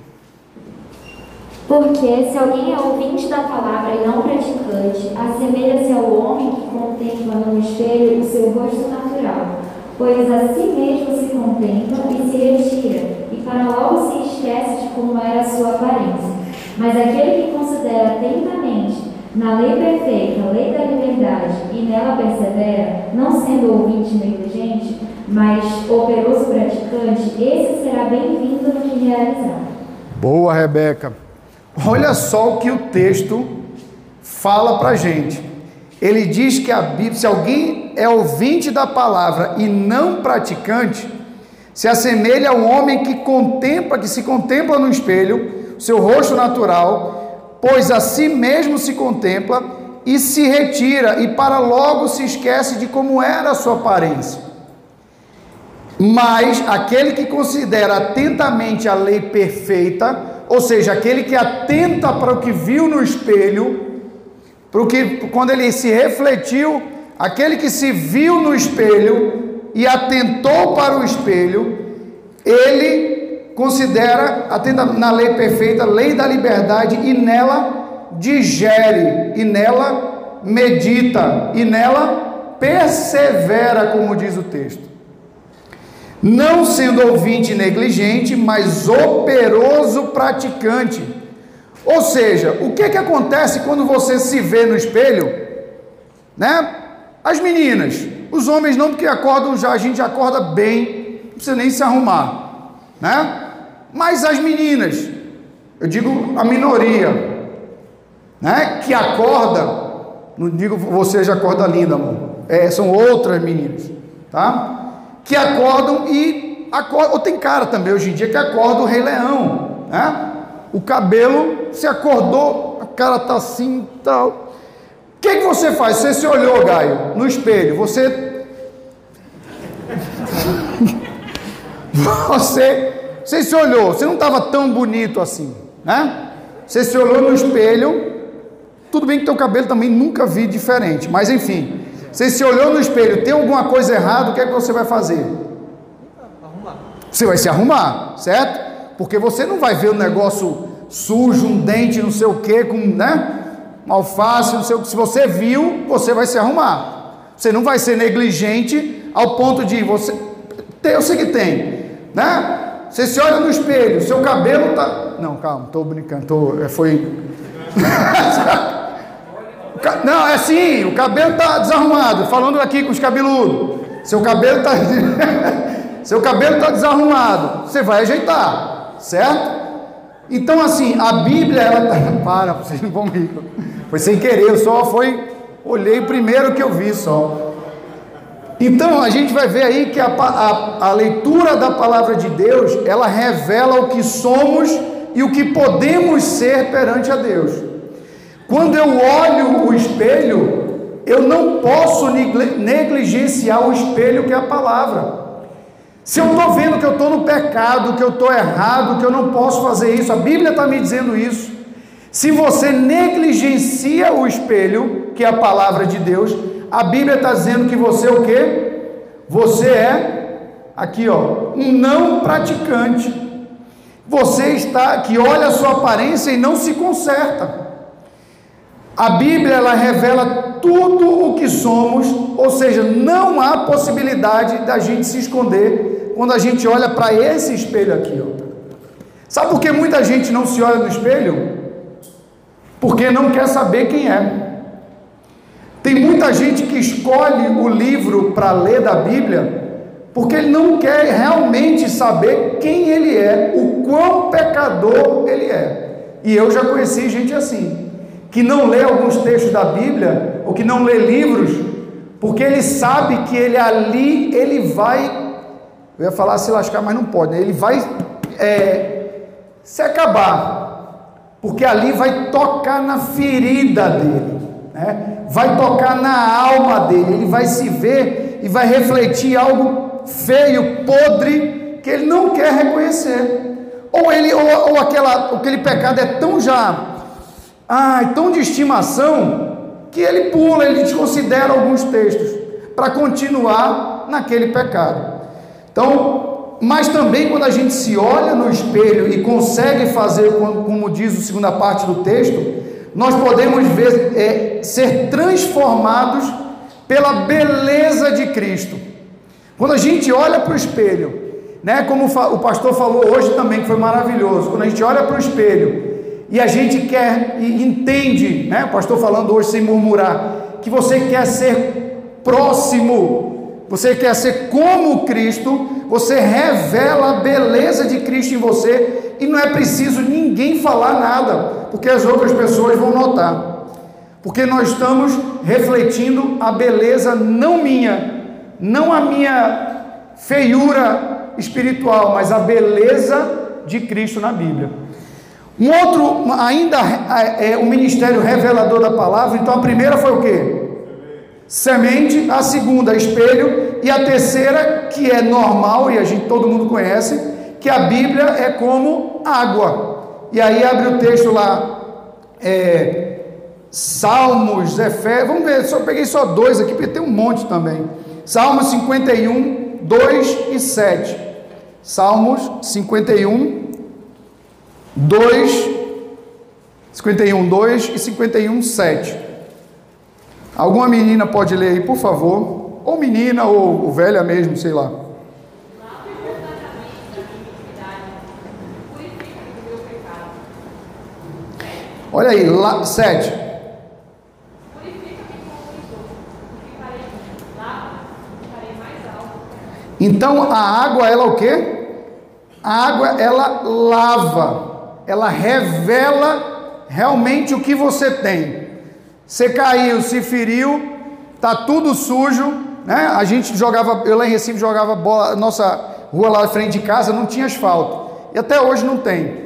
Porque se alguém é ouvinte da palavra e não praticante, assemelha-se ao homem que contempla no espelho o seu rosto natural, pois a si mesmo se contempla e se retira, e para logo se esquece de como era a sua aparência. Mas aquele que considera atentamente na lei perfeita, a lei da liberdade, e nela persevera, não sendo ouvinte negligente, mas operoso praticante, esse será bem-vindo no que realizar. Boa, Rebeca. Olha só o que o texto fala para gente. Ele diz que a Bíblia, se alguém é ouvinte da palavra e não praticante, se assemelha a um homem que contempla, que se contempla no espelho, seu rosto natural, pois a si mesmo se contempla e se retira e para logo se esquece de como era a sua aparência. Mas aquele que considera atentamente a lei perfeita, ou seja, aquele que atenta para o que viu no espelho, para o que quando ele se refletiu, aquele que se viu no espelho e atentou para o espelho, ele considera, atenta na lei perfeita, lei da liberdade e nela digere, e nela medita, e nela persevera, como diz o texto não sendo ouvinte negligente, mas operoso praticante. Ou seja, o que que acontece quando você se vê no espelho? Né? As meninas, os homens não, porque acordam já, a gente acorda bem, não precisa nem se arrumar, né? Mas as meninas, eu digo a minoria, né? Que acorda, não digo você já acorda linda, amor, é, são outras meninas, tá? Que acordam e acordam, ou tem cara também hoje em dia que acorda o Rei Leão, né? O cabelo se acordou, a cara tá assim, tal. O que, que você faz? Você se olhou, Gaio, no espelho, você [LAUGHS] você você se olhou, você não estava tão bonito assim, né? Você se olhou no espelho, tudo bem que teu cabelo também nunca vi diferente, mas enfim, você se olhou no espelho, tem alguma coisa errada, o que é que você vai fazer? Arrumar. Você vai se arrumar, certo? Porque você não vai ver o negócio sujo, um dente, não sei o que, com, né? Uma alface, não sei o que. Se você viu, você vai se arrumar. Você não vai ser negligente ao ponto de você. Eu sei que tem, né? Você se olha no espelho, seu cabelo tá. Não, calma, estou brincando, tô, é, foi. [LAUGHS] Não, é assim, o cabelo está desarrumado. Falando aqui com os cabeludos. Seu cabelo está. [LAUGHS] Seu cabelo está desarrumado. Você vai ajeitar, certo? Então, assim, a Bíblia, ela tá... [LAUGHS] Para, vocês não vão rir. Foi sem querer, eu só foi. Olhei primeiro que eu vi só. Então, a gente vai ver aí que a, a, a leitura da palavra de Deus, ela revela o que somos e o que podemos ser perante a Deus. Quando eu olho o espelho, eu não posso negligenciar o espelho que é a palavra. Se eu estou vendo que eu estou no pecado, que eu estou errado, que eu não posso fazer isso, a Bíblia está me dizendo isso. Se você negligencia o espelho, que é a palavra de Deus, a Bíblia está dizendo que você é o quê? Você é, aqui ó, um não praticante. Você está, que olha a sua aparência e não se conserta. A Bíblia ela revela tudo o que somos, ou seja, não há possibilidade da gente se esconder quando a gente olha para esse espelho aqui. Ó. Sabe por que muita gente não se olha no espelho? Porque não quer saber quem é. Tem muita gente que escolhe o livro para ler da Bíblia porque ele não quer realmente saber quem ele é, o quão pecador ele é. E eu já conheci gente assim que não lê alguns textos da Bíblia, ou que não lê livros, porque ele sabe que ele ali, ele vai, eu ia falar se lascar, mas não pode, né? ele vai é, se acabar, porque ali vai tocar na ferida dele, né? vai tocar na alma dele, ele vai se ver e vai refletir algo feio, podre, que ele não quer reconhecer. Ou ele ou, ou aquela, aquele pecado é tão já, ai, tão de estimação que ele pula, ele desconsidera alguns textos para continuar naquele pecado. Então, mas também quando a gente se olha no espelho e consegue fazer, como diz a segunda parte do texto, nós podemos ver, é, ser transformados pela beleza de Cristo. Quando a gente olha para o espelho, né, como o pastor falou hoje também, que foi maravilhoso, quando a gente olha para o espelho e a gente quer e entende, né, o pastor falando hoje sem murmurar, que você quer ser próximo, você quer ser como Cristo, você revela a beleza de Cristo em você e não é preciso ninguém falar nada, porque as outras pessoas vão notar. Porque nós estamos refletindo a beleza não minha, não a minha feiura espiritual, mas a beleza de Cristo na Bíblia. Um outro, ainda é o ministério revelador da palavra. Então a primeira foi o que? Semente. A segunda, espelho. E a terceira, que é normal e a gente todo mundo conhece, que a Bíblia é como água. E aí abre o texto lá, é, Salmos, Efésios. Vamos ver, só peguei só dois aqui, porque tem um monte também. Salmos 51, 2 e 7. Salmos 51, 2, 51, 2 e 51, 7. Alguma menina pode ler aí, por favor? Ou menina, ou, ou velha mesmo, sei lá. Olha aí, lá, 7. Então a água, ela o quê? A água, ela lava ela revela realmente o que você tem. Você caiu, se feriu, tá tudo sujo, né? A gente jogava, eu lá em Recife jogava bola, nossa rua lá na frente de casa não tinha asfalto. E até hoje não tem.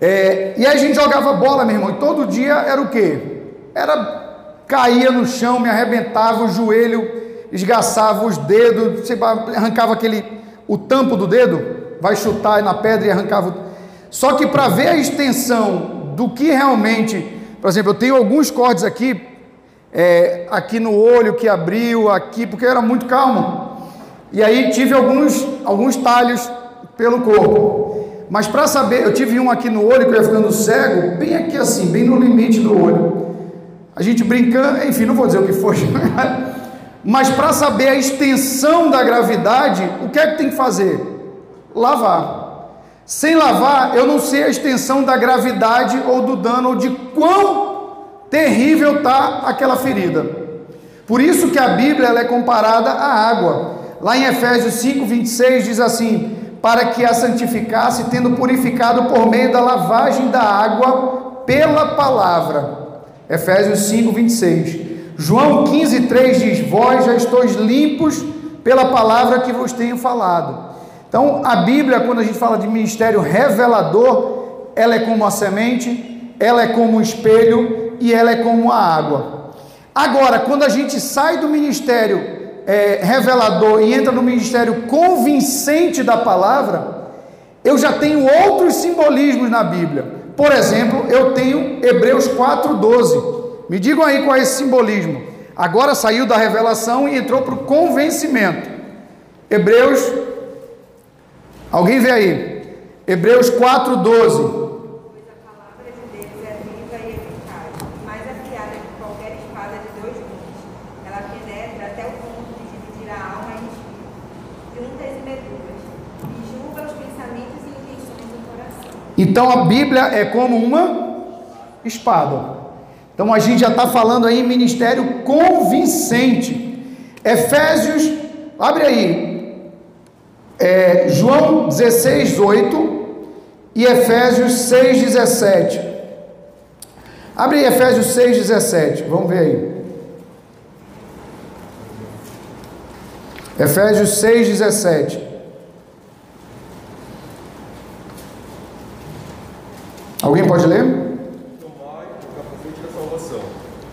É, e aí a gente jogava bola, meu irmão, e todo dia era o quê? Era caía no chão, me arrebentava o joelho, esgaçava os dedos, você arrancava aquele o tampo do dedo, vai chutar na pedra e arrancava só que para ver a extensão do que realmente, por exemplo, eu tenho alguns cortes aqui, é, aqui no olho que abriu, aqui, porque eu era muito calmo. E aí tive alguns, alguns talhos pelo corpo. Mas para saber, eu tive um aqui no olho que eu ia ficando cego, bem aqui assim, bem no limite do olho. A gente brincando, enfim, não vou dizer o que foi. [LAUGHS] Mas para saber a extensão da gravidade, o que é que tem que fazer? Lavar. Sem lavar, eu não sei a extensão da gravidade ou do dano ou de quão terrível está aquela ferida. Por isso que a Bíblia é comparada à água. Lá em Efésios 5, 26 diz assim: para que a santificasse, tendo purificado por meio da lavagem da água pela palavra. Efésios 5, 26. João 15, 3 diz: Vós já estáis limpos pela palavra que vos tenho falado. Então, a Bíblia, quando a gente fala de ministério revelador, ela é como a semente, ela é como o espelho e ela é como a água. Agora, quando a gente sai do ministério é, revelador e entra no ministério convincente da palavra, eu já tenho outros simbolismos na Bíblia. Por exemplo, eu tenho Hebreus 4,12. Me digam aí qual é esse simbolismo. Agora saiu da revelação e entrou para o convencimento. Hebreus Alguém vê aí? Hebreus 4, 12. Pois a palavra de Deus é viva e eficaz, mais afiada que qualquer espada de dois gumes. Ela penetra até o ponto de dividir a alma e espírito, juntas e medulas, e julga os pensamentos e intenções do coração. Então a Bíblia é como uma espada. Então a gente já está falando aí ministério convincente. Efésios, abre aí, é, João 16, 8 e Efésios 6, 17. Abre aí Efésios 6, 17. Vamos ver aí. Efésios 6, 17. Alguém pode ler? Tomai o capacete da salvação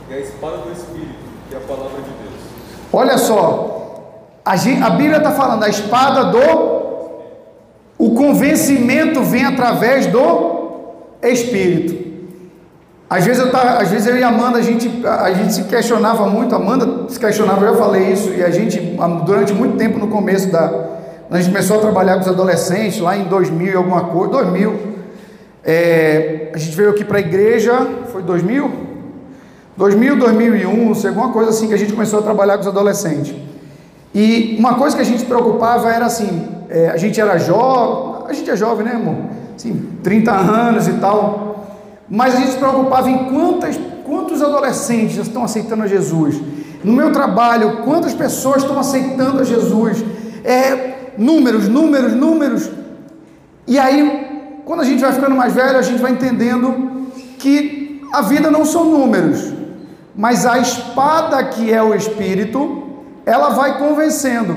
e a espada do Espírito, que é a palavra de Deus. Olha só, a, Bíblia está falando da espada do o convencimento vem através do Espírito. Às vezes eu, tava, às vezes eu e a Amanda, a gente, a gente se questionava muito, a Amanda se questionava, eu já falei isso, e a gente, durante muito tempo no começo da. A gente começou a trabalhar com os adolescentes, lá em 2000 e alguma coisa, 2000. É, a gente veio aqui para a igreja, foi 2000? 2000, 2001, não sei, alguma coisa assim que a gente começou a trabalhar com os adolescentes. E uma coisa que a gente preocupava era assim, é, a gente era jovem, a gente é jovem, né, amor? Assim, 30 anos e tal. Mas a gente se preocupava em quantas, quantos adolescentes estão aceitando a Jesus. No meu trabalho, quantas pessoas estão aceitando a Jesus. É, números, números, números. E aí, quando a gente vai ficando mais velho, a gente vai entendendo que a vida não são números, mas a espada que é o Espírito, ela vai convencendo.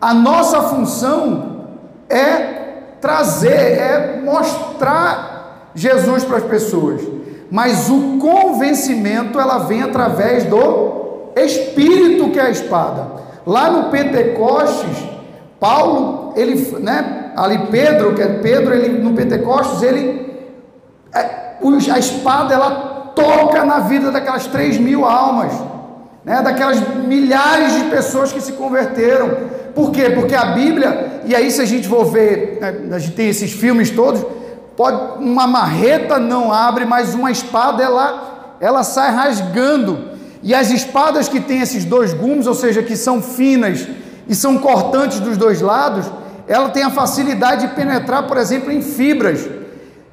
A nossa função é trazer, é mostrar Jesus para as pessoas. Mas o convencimento ela vem através do Espírito que é a espada. Lá no Pentecostes, Paulo, ele, né, ali Pedro, que é Pedro, ele no Pentecostes, ele é, a espada ela toca na vida daquelas três mil almas, né, daquelas milhares de pessoas que se converteram. Por quê? Porque a Bíblia, e aí se a gente for ver, né, a gente tem esses filmes todos, pode, uma marreta não abre, mas uma espada ela, ela sai rasgando. E as espadas que têm esses dois gumes, ou seja, que são finas e são cortantes dos dois lados, ela tem a facilidade de penetrar, por exemplo, em fibras.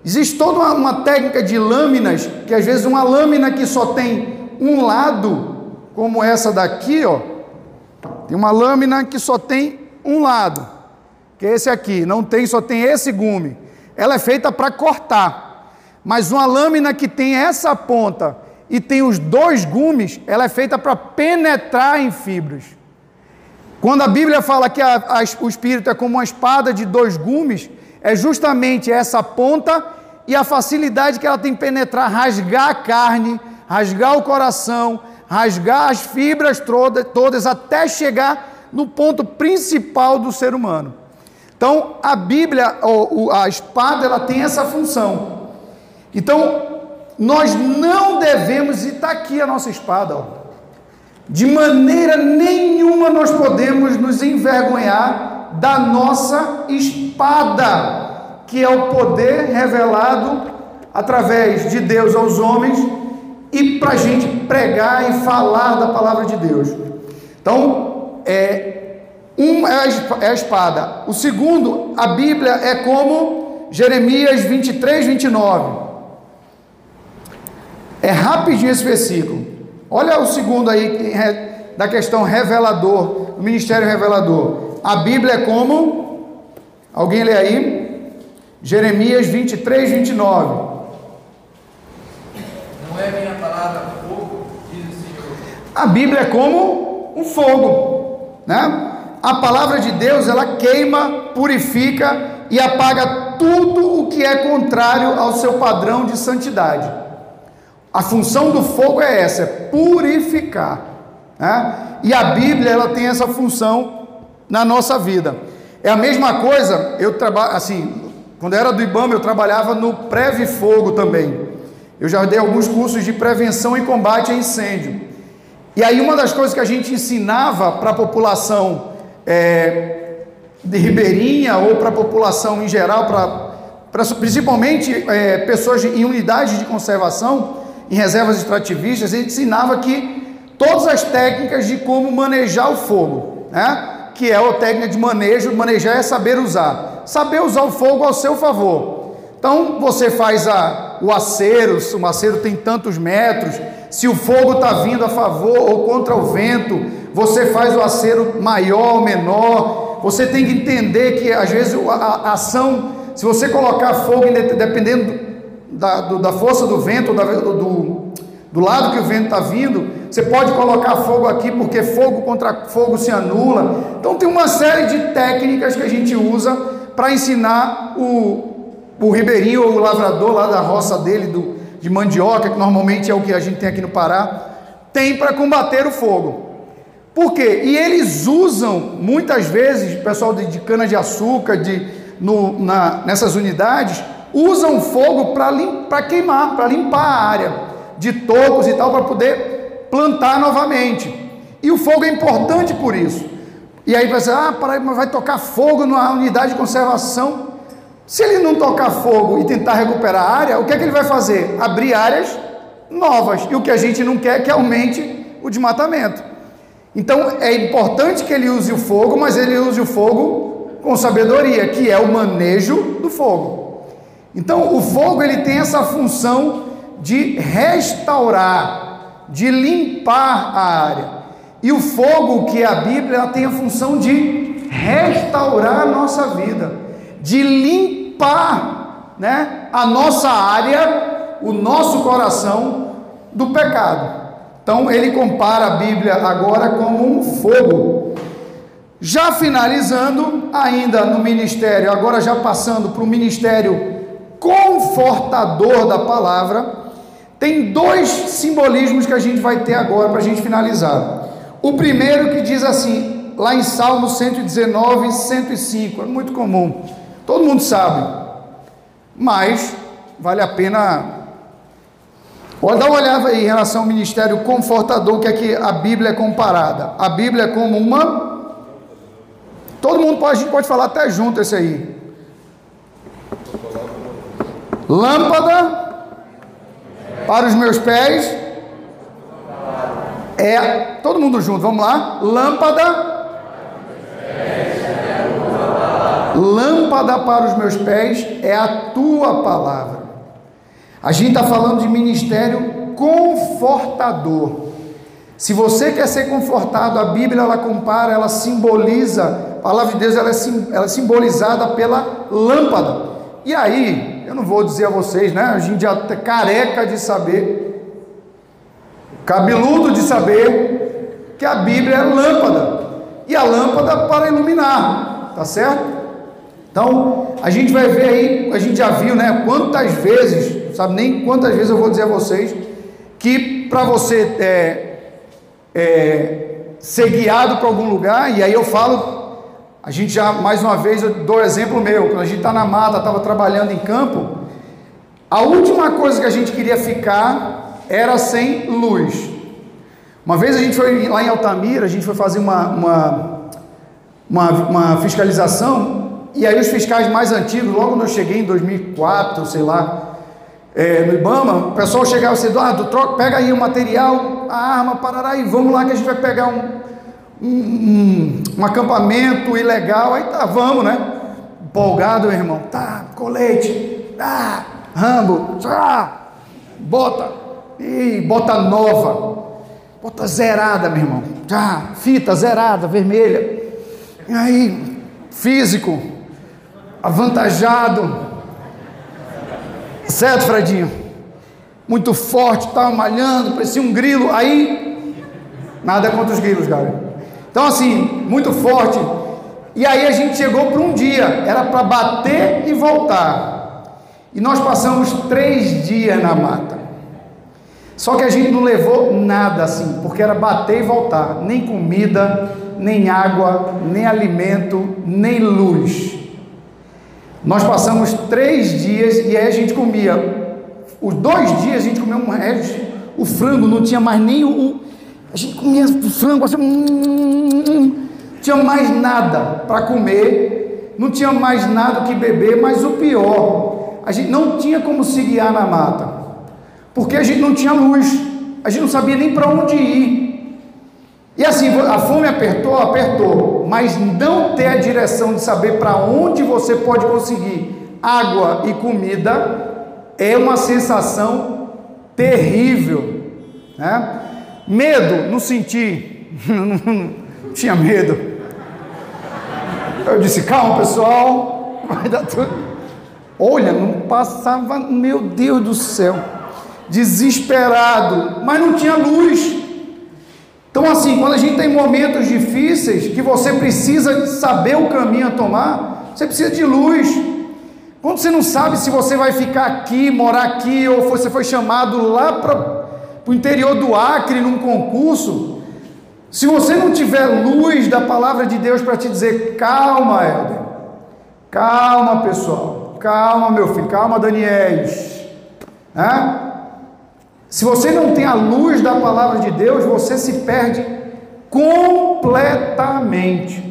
Existe toda uma, uma técnica de lâminas, que às vezes uma lâmina que só tem um lado, como essa daqui, ó, tem uma lâmina que só tem um lado, que é esse aqui, não tem, só tem esse gume. Ela é feita para cortar. Mas uma lâmina que tem essa ponta e tem os dois gumes, ela é feita para penetrar em fibras. Quando a Bíblia fala que a, a, o espírito é como uma espada de dois gumes, é justamente essa ponta e a facilidade que ela tem penetrar, rasgar a carne, rasgar o coração, rasgar as fibras todas, todas até chegar no ponto principal do ser humano. Então, a Bíblia, a espada, ela tem essa função. Então, nós não devemos, e está aqui a nossa espada, ó, de maneira nenhuma nós podemos nos envergonhar da nossa espada, que é o poder revelado através de Deus aos homens e para a gente pregar e falar da palavra de Deus. Então, é, um é a espada. O segundo, a Bíblia é como Jeremias 23, 29. É rapidinho esse versículo. Olha o segundo aí da questão revelador, o ministério revelador. A Bíblia é como? Alguém lê aí? Jeremias 23, 29. Minha palavra fogo, diz o Senhor. A Bíblia é como um fogo, né? A palavra de Deus, ela queima, purifica e apaga tudo o que é contrário ao seu padrão de santidade. A função do fogo é essa, é purificar. Né? E a Bíblia ela tem essa função na nossa vida. É a mesma coisa, eu trabalho assim, quando eu era do IBAMA, eu trabalhava no Preve Fogo também. Eu já dei alguns cursos de prevenção e combate a incêndio. E aí, uma das coisas que a gente ensinava para a população é, de Ribeirinha ou para a população em geral, pra, pra principalmente é, pessoas em unidades de conservação, em reservas extrativistas, a gente ensinava que todas as técnicas de como manejar o fogo, né? que é a técnica de manejo, manejar é saber usar. Saber usar o fogo ao seu favor. Então, você faz a, o acero, o acero tem tantos metros, se o fogo está vindo a favor ou contra o vento, você faz o acero maior ou menor. Você tem que entender que às vezes a, a ação, se você colocar fogo, dependendo da, do, da força do vento, da, do, do lado que o vento está vindo, você pode colocar fogo aqui porque fogo contra fogo se anula. Então tem uma série de técnicas que a gente usa para ensinar o, o ribeirinho ou o lavrador lá da roça dele, do, de mandioca, que normalmente é o que a gente tem aqui no Pará, tem para combater o fogo. Por quê? E eles usam, muitas vezes, pessoal de, de cana-de-açúcar, de nessas unidades usam fogo para queimar, para limpar a área de tocos e tal, para poder plantar novamente. E o fogo é importante por isso. E aí vai dizer, ah, Paraíba vai tocar fogo na unidade de conservação. Se ele não tocar fogo e tentar recuperar a área, o que é que ele vai fazer? Abrir áreas novas. E o que a gente não quer é que aumente o desmatamento. Então é importante que ele use o fogo, mas ele use o fogo com sabedoria, que é o manejo do fogo. Então o fogo ele tem essa função de restaurar, de limpar a área. E o fogo, que é a Bíblia, ela tem a função de restaurar a nossa vida, de limpar né, a nossa área, o nosso coração do pecado. Então ele compara a Bíblia agora como um fogo. Já finalizando, ainda no ministério, agora já passando para o ministério confortador da palavra, tem dois simbolismos que a gente vai ter agora para a gente finalizar. O primeiro que diz assim, lá em Salmo 119, 105, é muito comum, todo mundo sabe, mas vale a pena. Olha, dá uma olhada aí em relação ao ministério confortador, que é que a Bíblia é comparada. A Bíblia é como uma. Todo mundo pode, a gente pode falar até junto esse aí. Lâmpada para os meus pés é, todo mundo junto, vamos lá. Lâmpada. Lâmpada para os meus pés é a tua palavra. A gente está falando de ministério confortador. Se você quer ser confortado, a Bíblia ela compara, ela simboliza, a palavra de Deus ela é, sim, ela é simbolizada pela lâmpada. E aí, eu não vou dizer a vocês, né? A gente já está careca de saber cabeludo de saber que a Bíblia é lâmpada e a lâmpada para iluminar, tá certo? Então, a gente vai ver aí, a gente já viu, né? Quantas vezes, sabe nem quantas vezes eu vou dizer a vocês, que para você é, é, ser guiado para algum lugar, e aí eu falo, a gente já, mais uma vez, eu dou exemplo meu, quando a gente está na mata, estava trabalhando em campo, a última coisa que a gente queria ficar era sem luz. Uma vez a gente foi lá em Altamira, a gente foi fazer uma, uma, uma, uma fiscalização, e aí os fiscais mais antigos, logo quando eu cheguei em 2004, sei lá, é, no Ibama, o pessoal chegava assim, Eduardo, troca, pega aí o material, a arma, parará, e vamos lá que a gente vai pegar um, um, um, um acampamento ilegal, aí tá, vamos, né? Empolgado, meu irmão, tá, colete, tá, rambo, tá, bota, e bota nova, bota zerada, meu irmão. Já, fita zerada, vermelha. E aí, físico, avantajado. Certo, Fredinho? Muito forte, estava malhando, parecia um grilo. Aí, nada contra os grilos, cara. Então, assim, muito forte. E aí a gente chegou para um dia, era para bater e voltar. E nós passamos três dias na mata. Só que a gente não levou nada assim, porque era bater e voltar, nem comida, nem água, nem alimento, nem luz. Nós passamos três dias e aí a gente comia. Os dois dias a gente comia um resto, o frango não tinha mais nem o. A gente comia o frango assim, hum, tinha mais nada para comer, não tinha mais nada que beber, mas o pior, a gente não tinha como se guiar na mata porque a gente não tinha luz, a gente não sabia nem para onde ir. E assim, a fome apertou, apertou, mas não ter a direção de saber para onde você pode conseguir água e comida é uma sensação terrível, né? Medo, não senti, [LAUGHS] não tinha medo. Eu disse: calma, pessoal, [LAUGHS] vai dar tudo. Olha, não passava, meu Deus do céu desesperado, mas não tinha luz. Então, assim, quando a gente tem momentos difíceis, que você precisa saber o caminho a tomar, você precisa de luz. Quando você não sabe se você vai ficar aqui, morar aqui, ou você foi chamado lá para o interior do Acre num concurso, se você não tiver luz da palavra de Deus para te dizer, calma, Helder, Calma, pessoal. Calma, meu filho. Calma, Daniels. Né? Se você não tem a luz da palavra de Deus, você se perde completamente.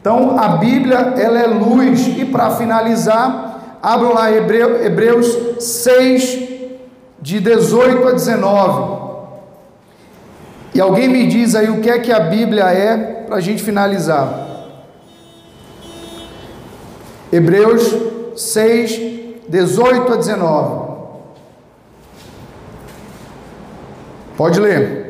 Então, a Bíblia, ela é luz. E para finalizar, abram lá Hebreus 6, de 18 a 19. E alguém me diz aí o que é que a Bíblia é, para a gente finalizar. Hebreus 6, 18 a 19. Pode ler.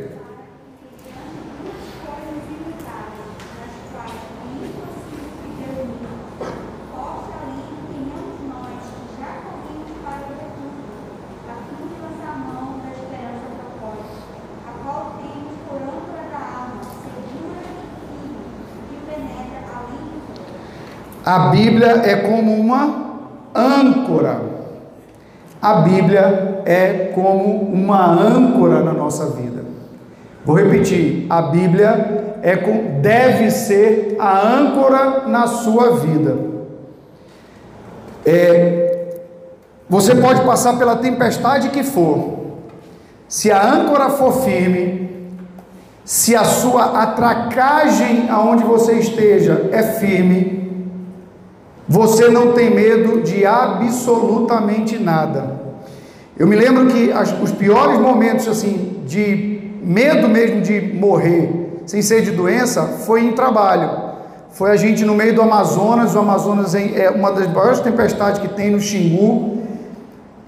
A Bíblia é como uma âncora. A Bíblia é como uma âncora na nossa vida. Vou repetir: a Bíblia é com, deve ser a âncora na sua vida. É, você pode passar pela tempestade que for, se a âncora for firme, se a sua atracagem aonde você esteja é firme, você não tem medo de absolutamente nada. Eu me lembro que as, os piores momentos assim de medo mesmo de morrer, sem ser de doença, foi em trabalho. Foi a gente no meio do Amazonas, o Amazonas é uma das maiores tempestades que tem no Xingu,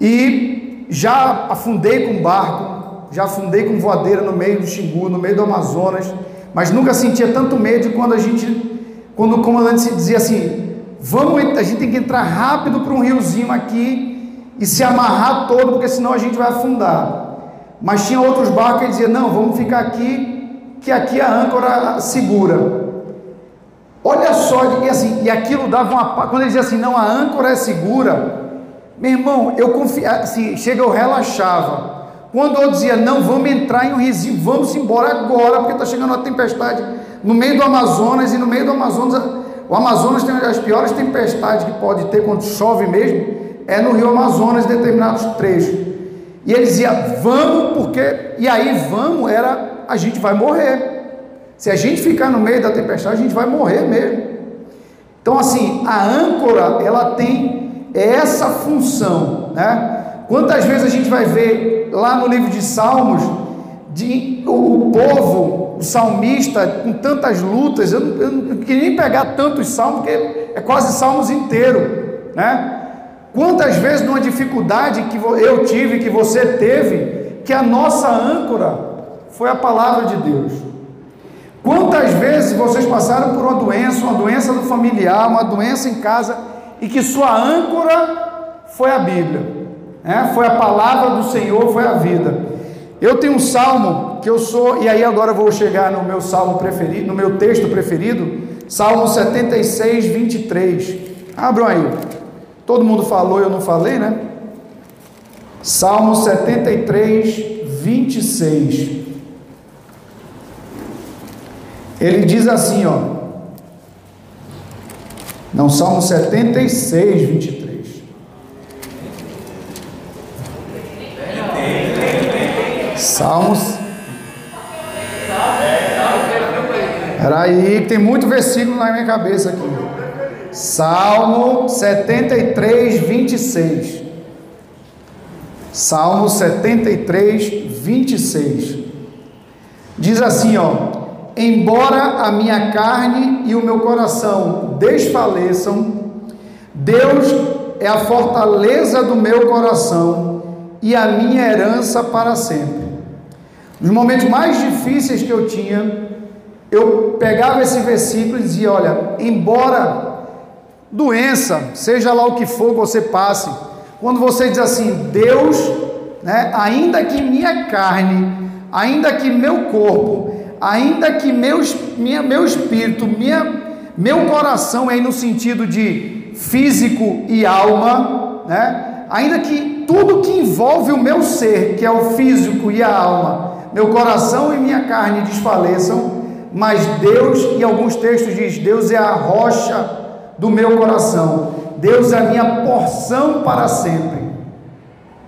e já afundei com barco, já afundei com voadeira no meio do Xingu, no meio do Amazonas, mas nunca sentia tanto medo quando a gente, quando o comandante se dizia assim, Vamos, a gente tem que entrar rápido para um riozinho aqui e se amarrar todo, porque senão a gente vai afundar. Mas tinha outros barcos que diziam: não, vamos ficar aqui, que aqui a âncora segura. Olha só, e assim, e aquilo dava uma. Quando ele dizia assim, não, a âncora é segura, meu irmão, eu confia, assim, chega, eu relaxava. Quando eu dizia, não, vamos entrar em um risinho, vamos embora agora, porque está chegando uma tempestade no meio do Amazonas, e no meio do Amazonas o Amazonas tem as piores tempestades que pode ter quando chove mesmo, é no Rio Amazonas, determinados trechos. E ele dizia, vamos, porque. E aí, vamos, era a gente vai morrer. Se a gente ficar no meio da tempestade, a gente vai morrer mesmo. Então, assim, a âncora, ela tem essa função, né? Quantas vezes a gente vai ver lá no livro de Salmos, de, o, o povo o salmista com tantas lutas, eu não, eu não queria nem pegar tantos salmos, porque é quase salmos inteiro, né? Quantas vezes numa dificuldade que eu tive, que você teve, que a nossa âncora foi a palavra de Deus. Quantas vezes vocês passaram por uma doença, uma doença do familiar, uma doença em casa, e que sua âncora foi a Bíblia, né? foi a palavra do Senhor, foi a vida. Eu tenho um salmo que eu sou, e aí agora eu vou chegar no meu salmo preferido, no meu texto preferido, Salmo 76, 23. Abram aí. Todo mundo falou, eu não falei, né? Salmo 73, 26. Ele diz assim, ó. Não, Salmo 76, 23. Salmos. Peraí, tem muito versículo na minha cabeça aqui. Salmo 73, 26. Salmo 73, 26. Diz assim, ó: Embora a minha carne e o meu coração desfaleçam, Deus é a fortaleza do meu coração e a minha herança para sempre. Nos momentos mais difíceis que eu tinha, eu pegava esse versículo e dizia: Olha, embora doença, seja lá o que for que você passe, quando você diz assim, Deus, né, ainda que minha carne, ainda que meu corpo, ainda que meus, minha, meu espírito, minha, meu coração, aí no sentido de físico e alma, né, ainda que tudo que envolve o meu ser, que é o físico e a alma, meu coração e minha carne desfaleçam, mas Deus, em alguns textos diz, Deus é a rocha do meu coração. Deus é a minha porção para sempre.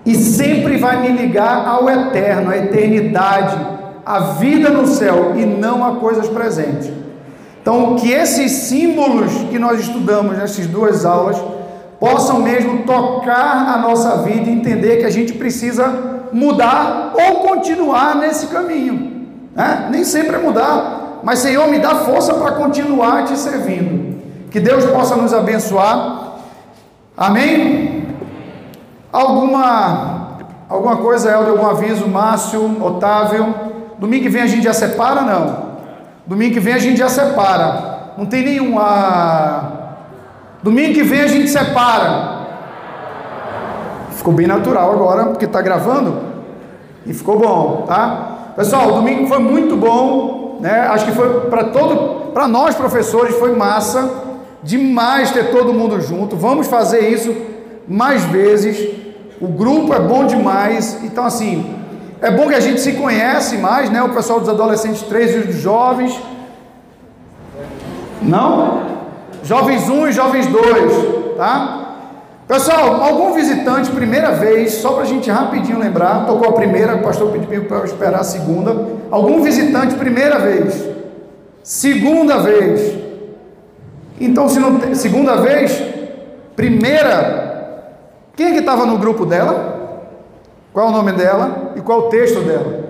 E sempre vai me ligar ao eterno, à eternidade, à vida no céu e não a coisas presentes. Então, que esses símbolos que nós estudamos nessas duas aulas possam mesmo tocar a nossa vida e entender que a gente precisa mudar ou continuar nesse caminho. Né? Nem sempre é mudar, mas Senhor, me dá força para continuar te servindo. Que Deus possa nos abençoar. Amém? Alguma, alguma coisa, Helder, algum aviso? Márcio, Otávio? Domingo que vem a gente já separa, não? Domingo que vem a gente já separa. Não tem nenhum. Ah... Domingo que vem a gente separa. Ficou bem natural agora, porque está gravando. E ficou bom, tá? Pessoal, domingo foi muito bom, né? Acho que foi para todo, para nós professores foi massa, demais ter todo mundo junto. Vamos fazer isso mais vezes. O grupo é bom demais. Então assim, é bom que a gente se conhece mais, né? O pessoal dos adolescentes 3 e dos jovens. Não? Jovens 1 e jovens 2, tá? Pessoal, algum visitante, primeira vez, só para a gente rapidinho lembrar, tocou a primeira, o pastor pediu para esperar a segunda. Algum visitante, primeira vez. Segunda vez. Então, se não tem, segunda vez, primeira. Quem é que estava no grupo dela? Qual é o nome dela e qual é o texto dela?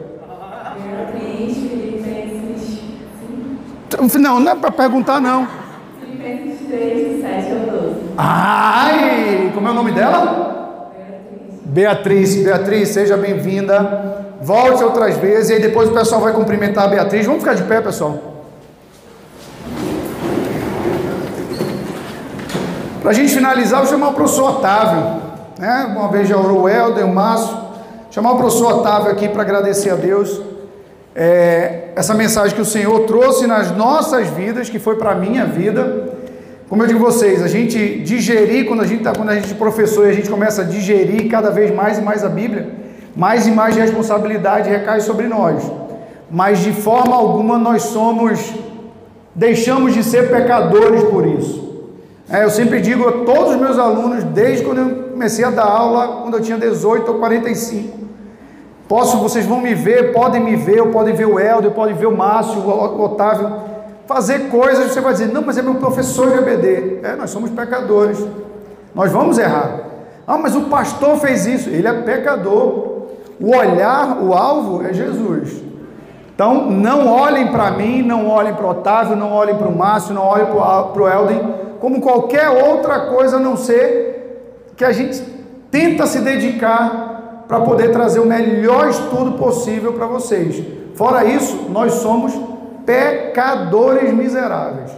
Não, não é para perguntar, não. Filipenses 3, 7 ao 12. Ai, como é o nome dela? Beatriz. Beatriz, seja bem-vinda. Volte outras vezes e aí depois o pessoal vai cumprimentar a Beatriz. Vamos ficar de pé, pessoal. Para a gente finalizar, vou chamar o professor Otávio. Né? Uma vez já orou o Helder, o Márcio. Chamar o professor Otávio aqui para agradecer a Deus é, essa mensagem que o Senhor trouxe nas nossas vidas, que foi para a minha vida. Como eu digo a vocês, a gente digerir, quando a gente está, quando a gente é professor e a gente começa a digerir cada vez mais e mais a Bíblia, mais e mais responsabilidade recai sobre nós. Mas de forma alguma nós somos, deixamos de ser pecadores por isso. É, eu sempre digo a todos os meus alunos, desde quando eu comecei a dar aula, quando eu tinha 18 ou 45, Posso, vocês vão me ver, podem me ver, ou podem ver o Helder, podem ver o Márcio, o Otávio, fazer coisas, você vai dizer, não, mas é meu professor de ABD. É, nós somos pecadores. Nós vamos errar. Ah, mas o pastor fez isso. Ele é pecador. O olhar, o alvo é Jesus. Então, não olhem para mim, não olhem para o Otávio, não olhem para o Márcio, não olhem para o Helden, como qualquer outra coisa a não ser que a gente tenta se dedicar para poder trazer o melhor estudo possível para vocês. Fora isso, nós somos pecadores miseráveis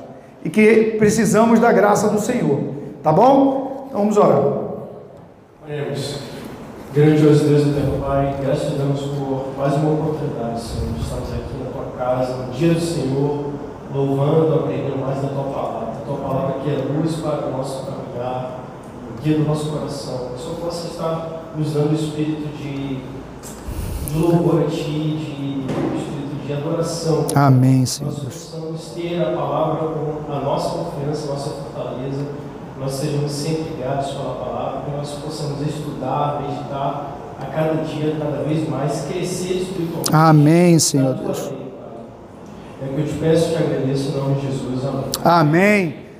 e que precisamos da graça do Senhor. Tá bom? Então vamos orar. Oremos. Grandioso Deus eterno Pai, graças a Deus por mais uma oportunidade, Senhor. Estamos aqui na tua casa, no dia do Senhor, louvando, aprendendo mais da tua palavra. Tua palavra que é luz para o nosso caminhar, o guia do nosso coração. Que o Senhor possa estar nos dando o espírito de, de louvor a Ti, de, espírito de adoração. Amém, Senhor. Nós possamos ter a palavra como a nossa confiança, a nossa fortaleza, nós sejamos sempre guiados pela palavra, que nós possamos estudar, meditar a cada dia, cada vez mais, crescer espiritualmente. Amém, Senhor Deus. É que eu te peço e te agradeço em nome de Jesus. Amém. Amém.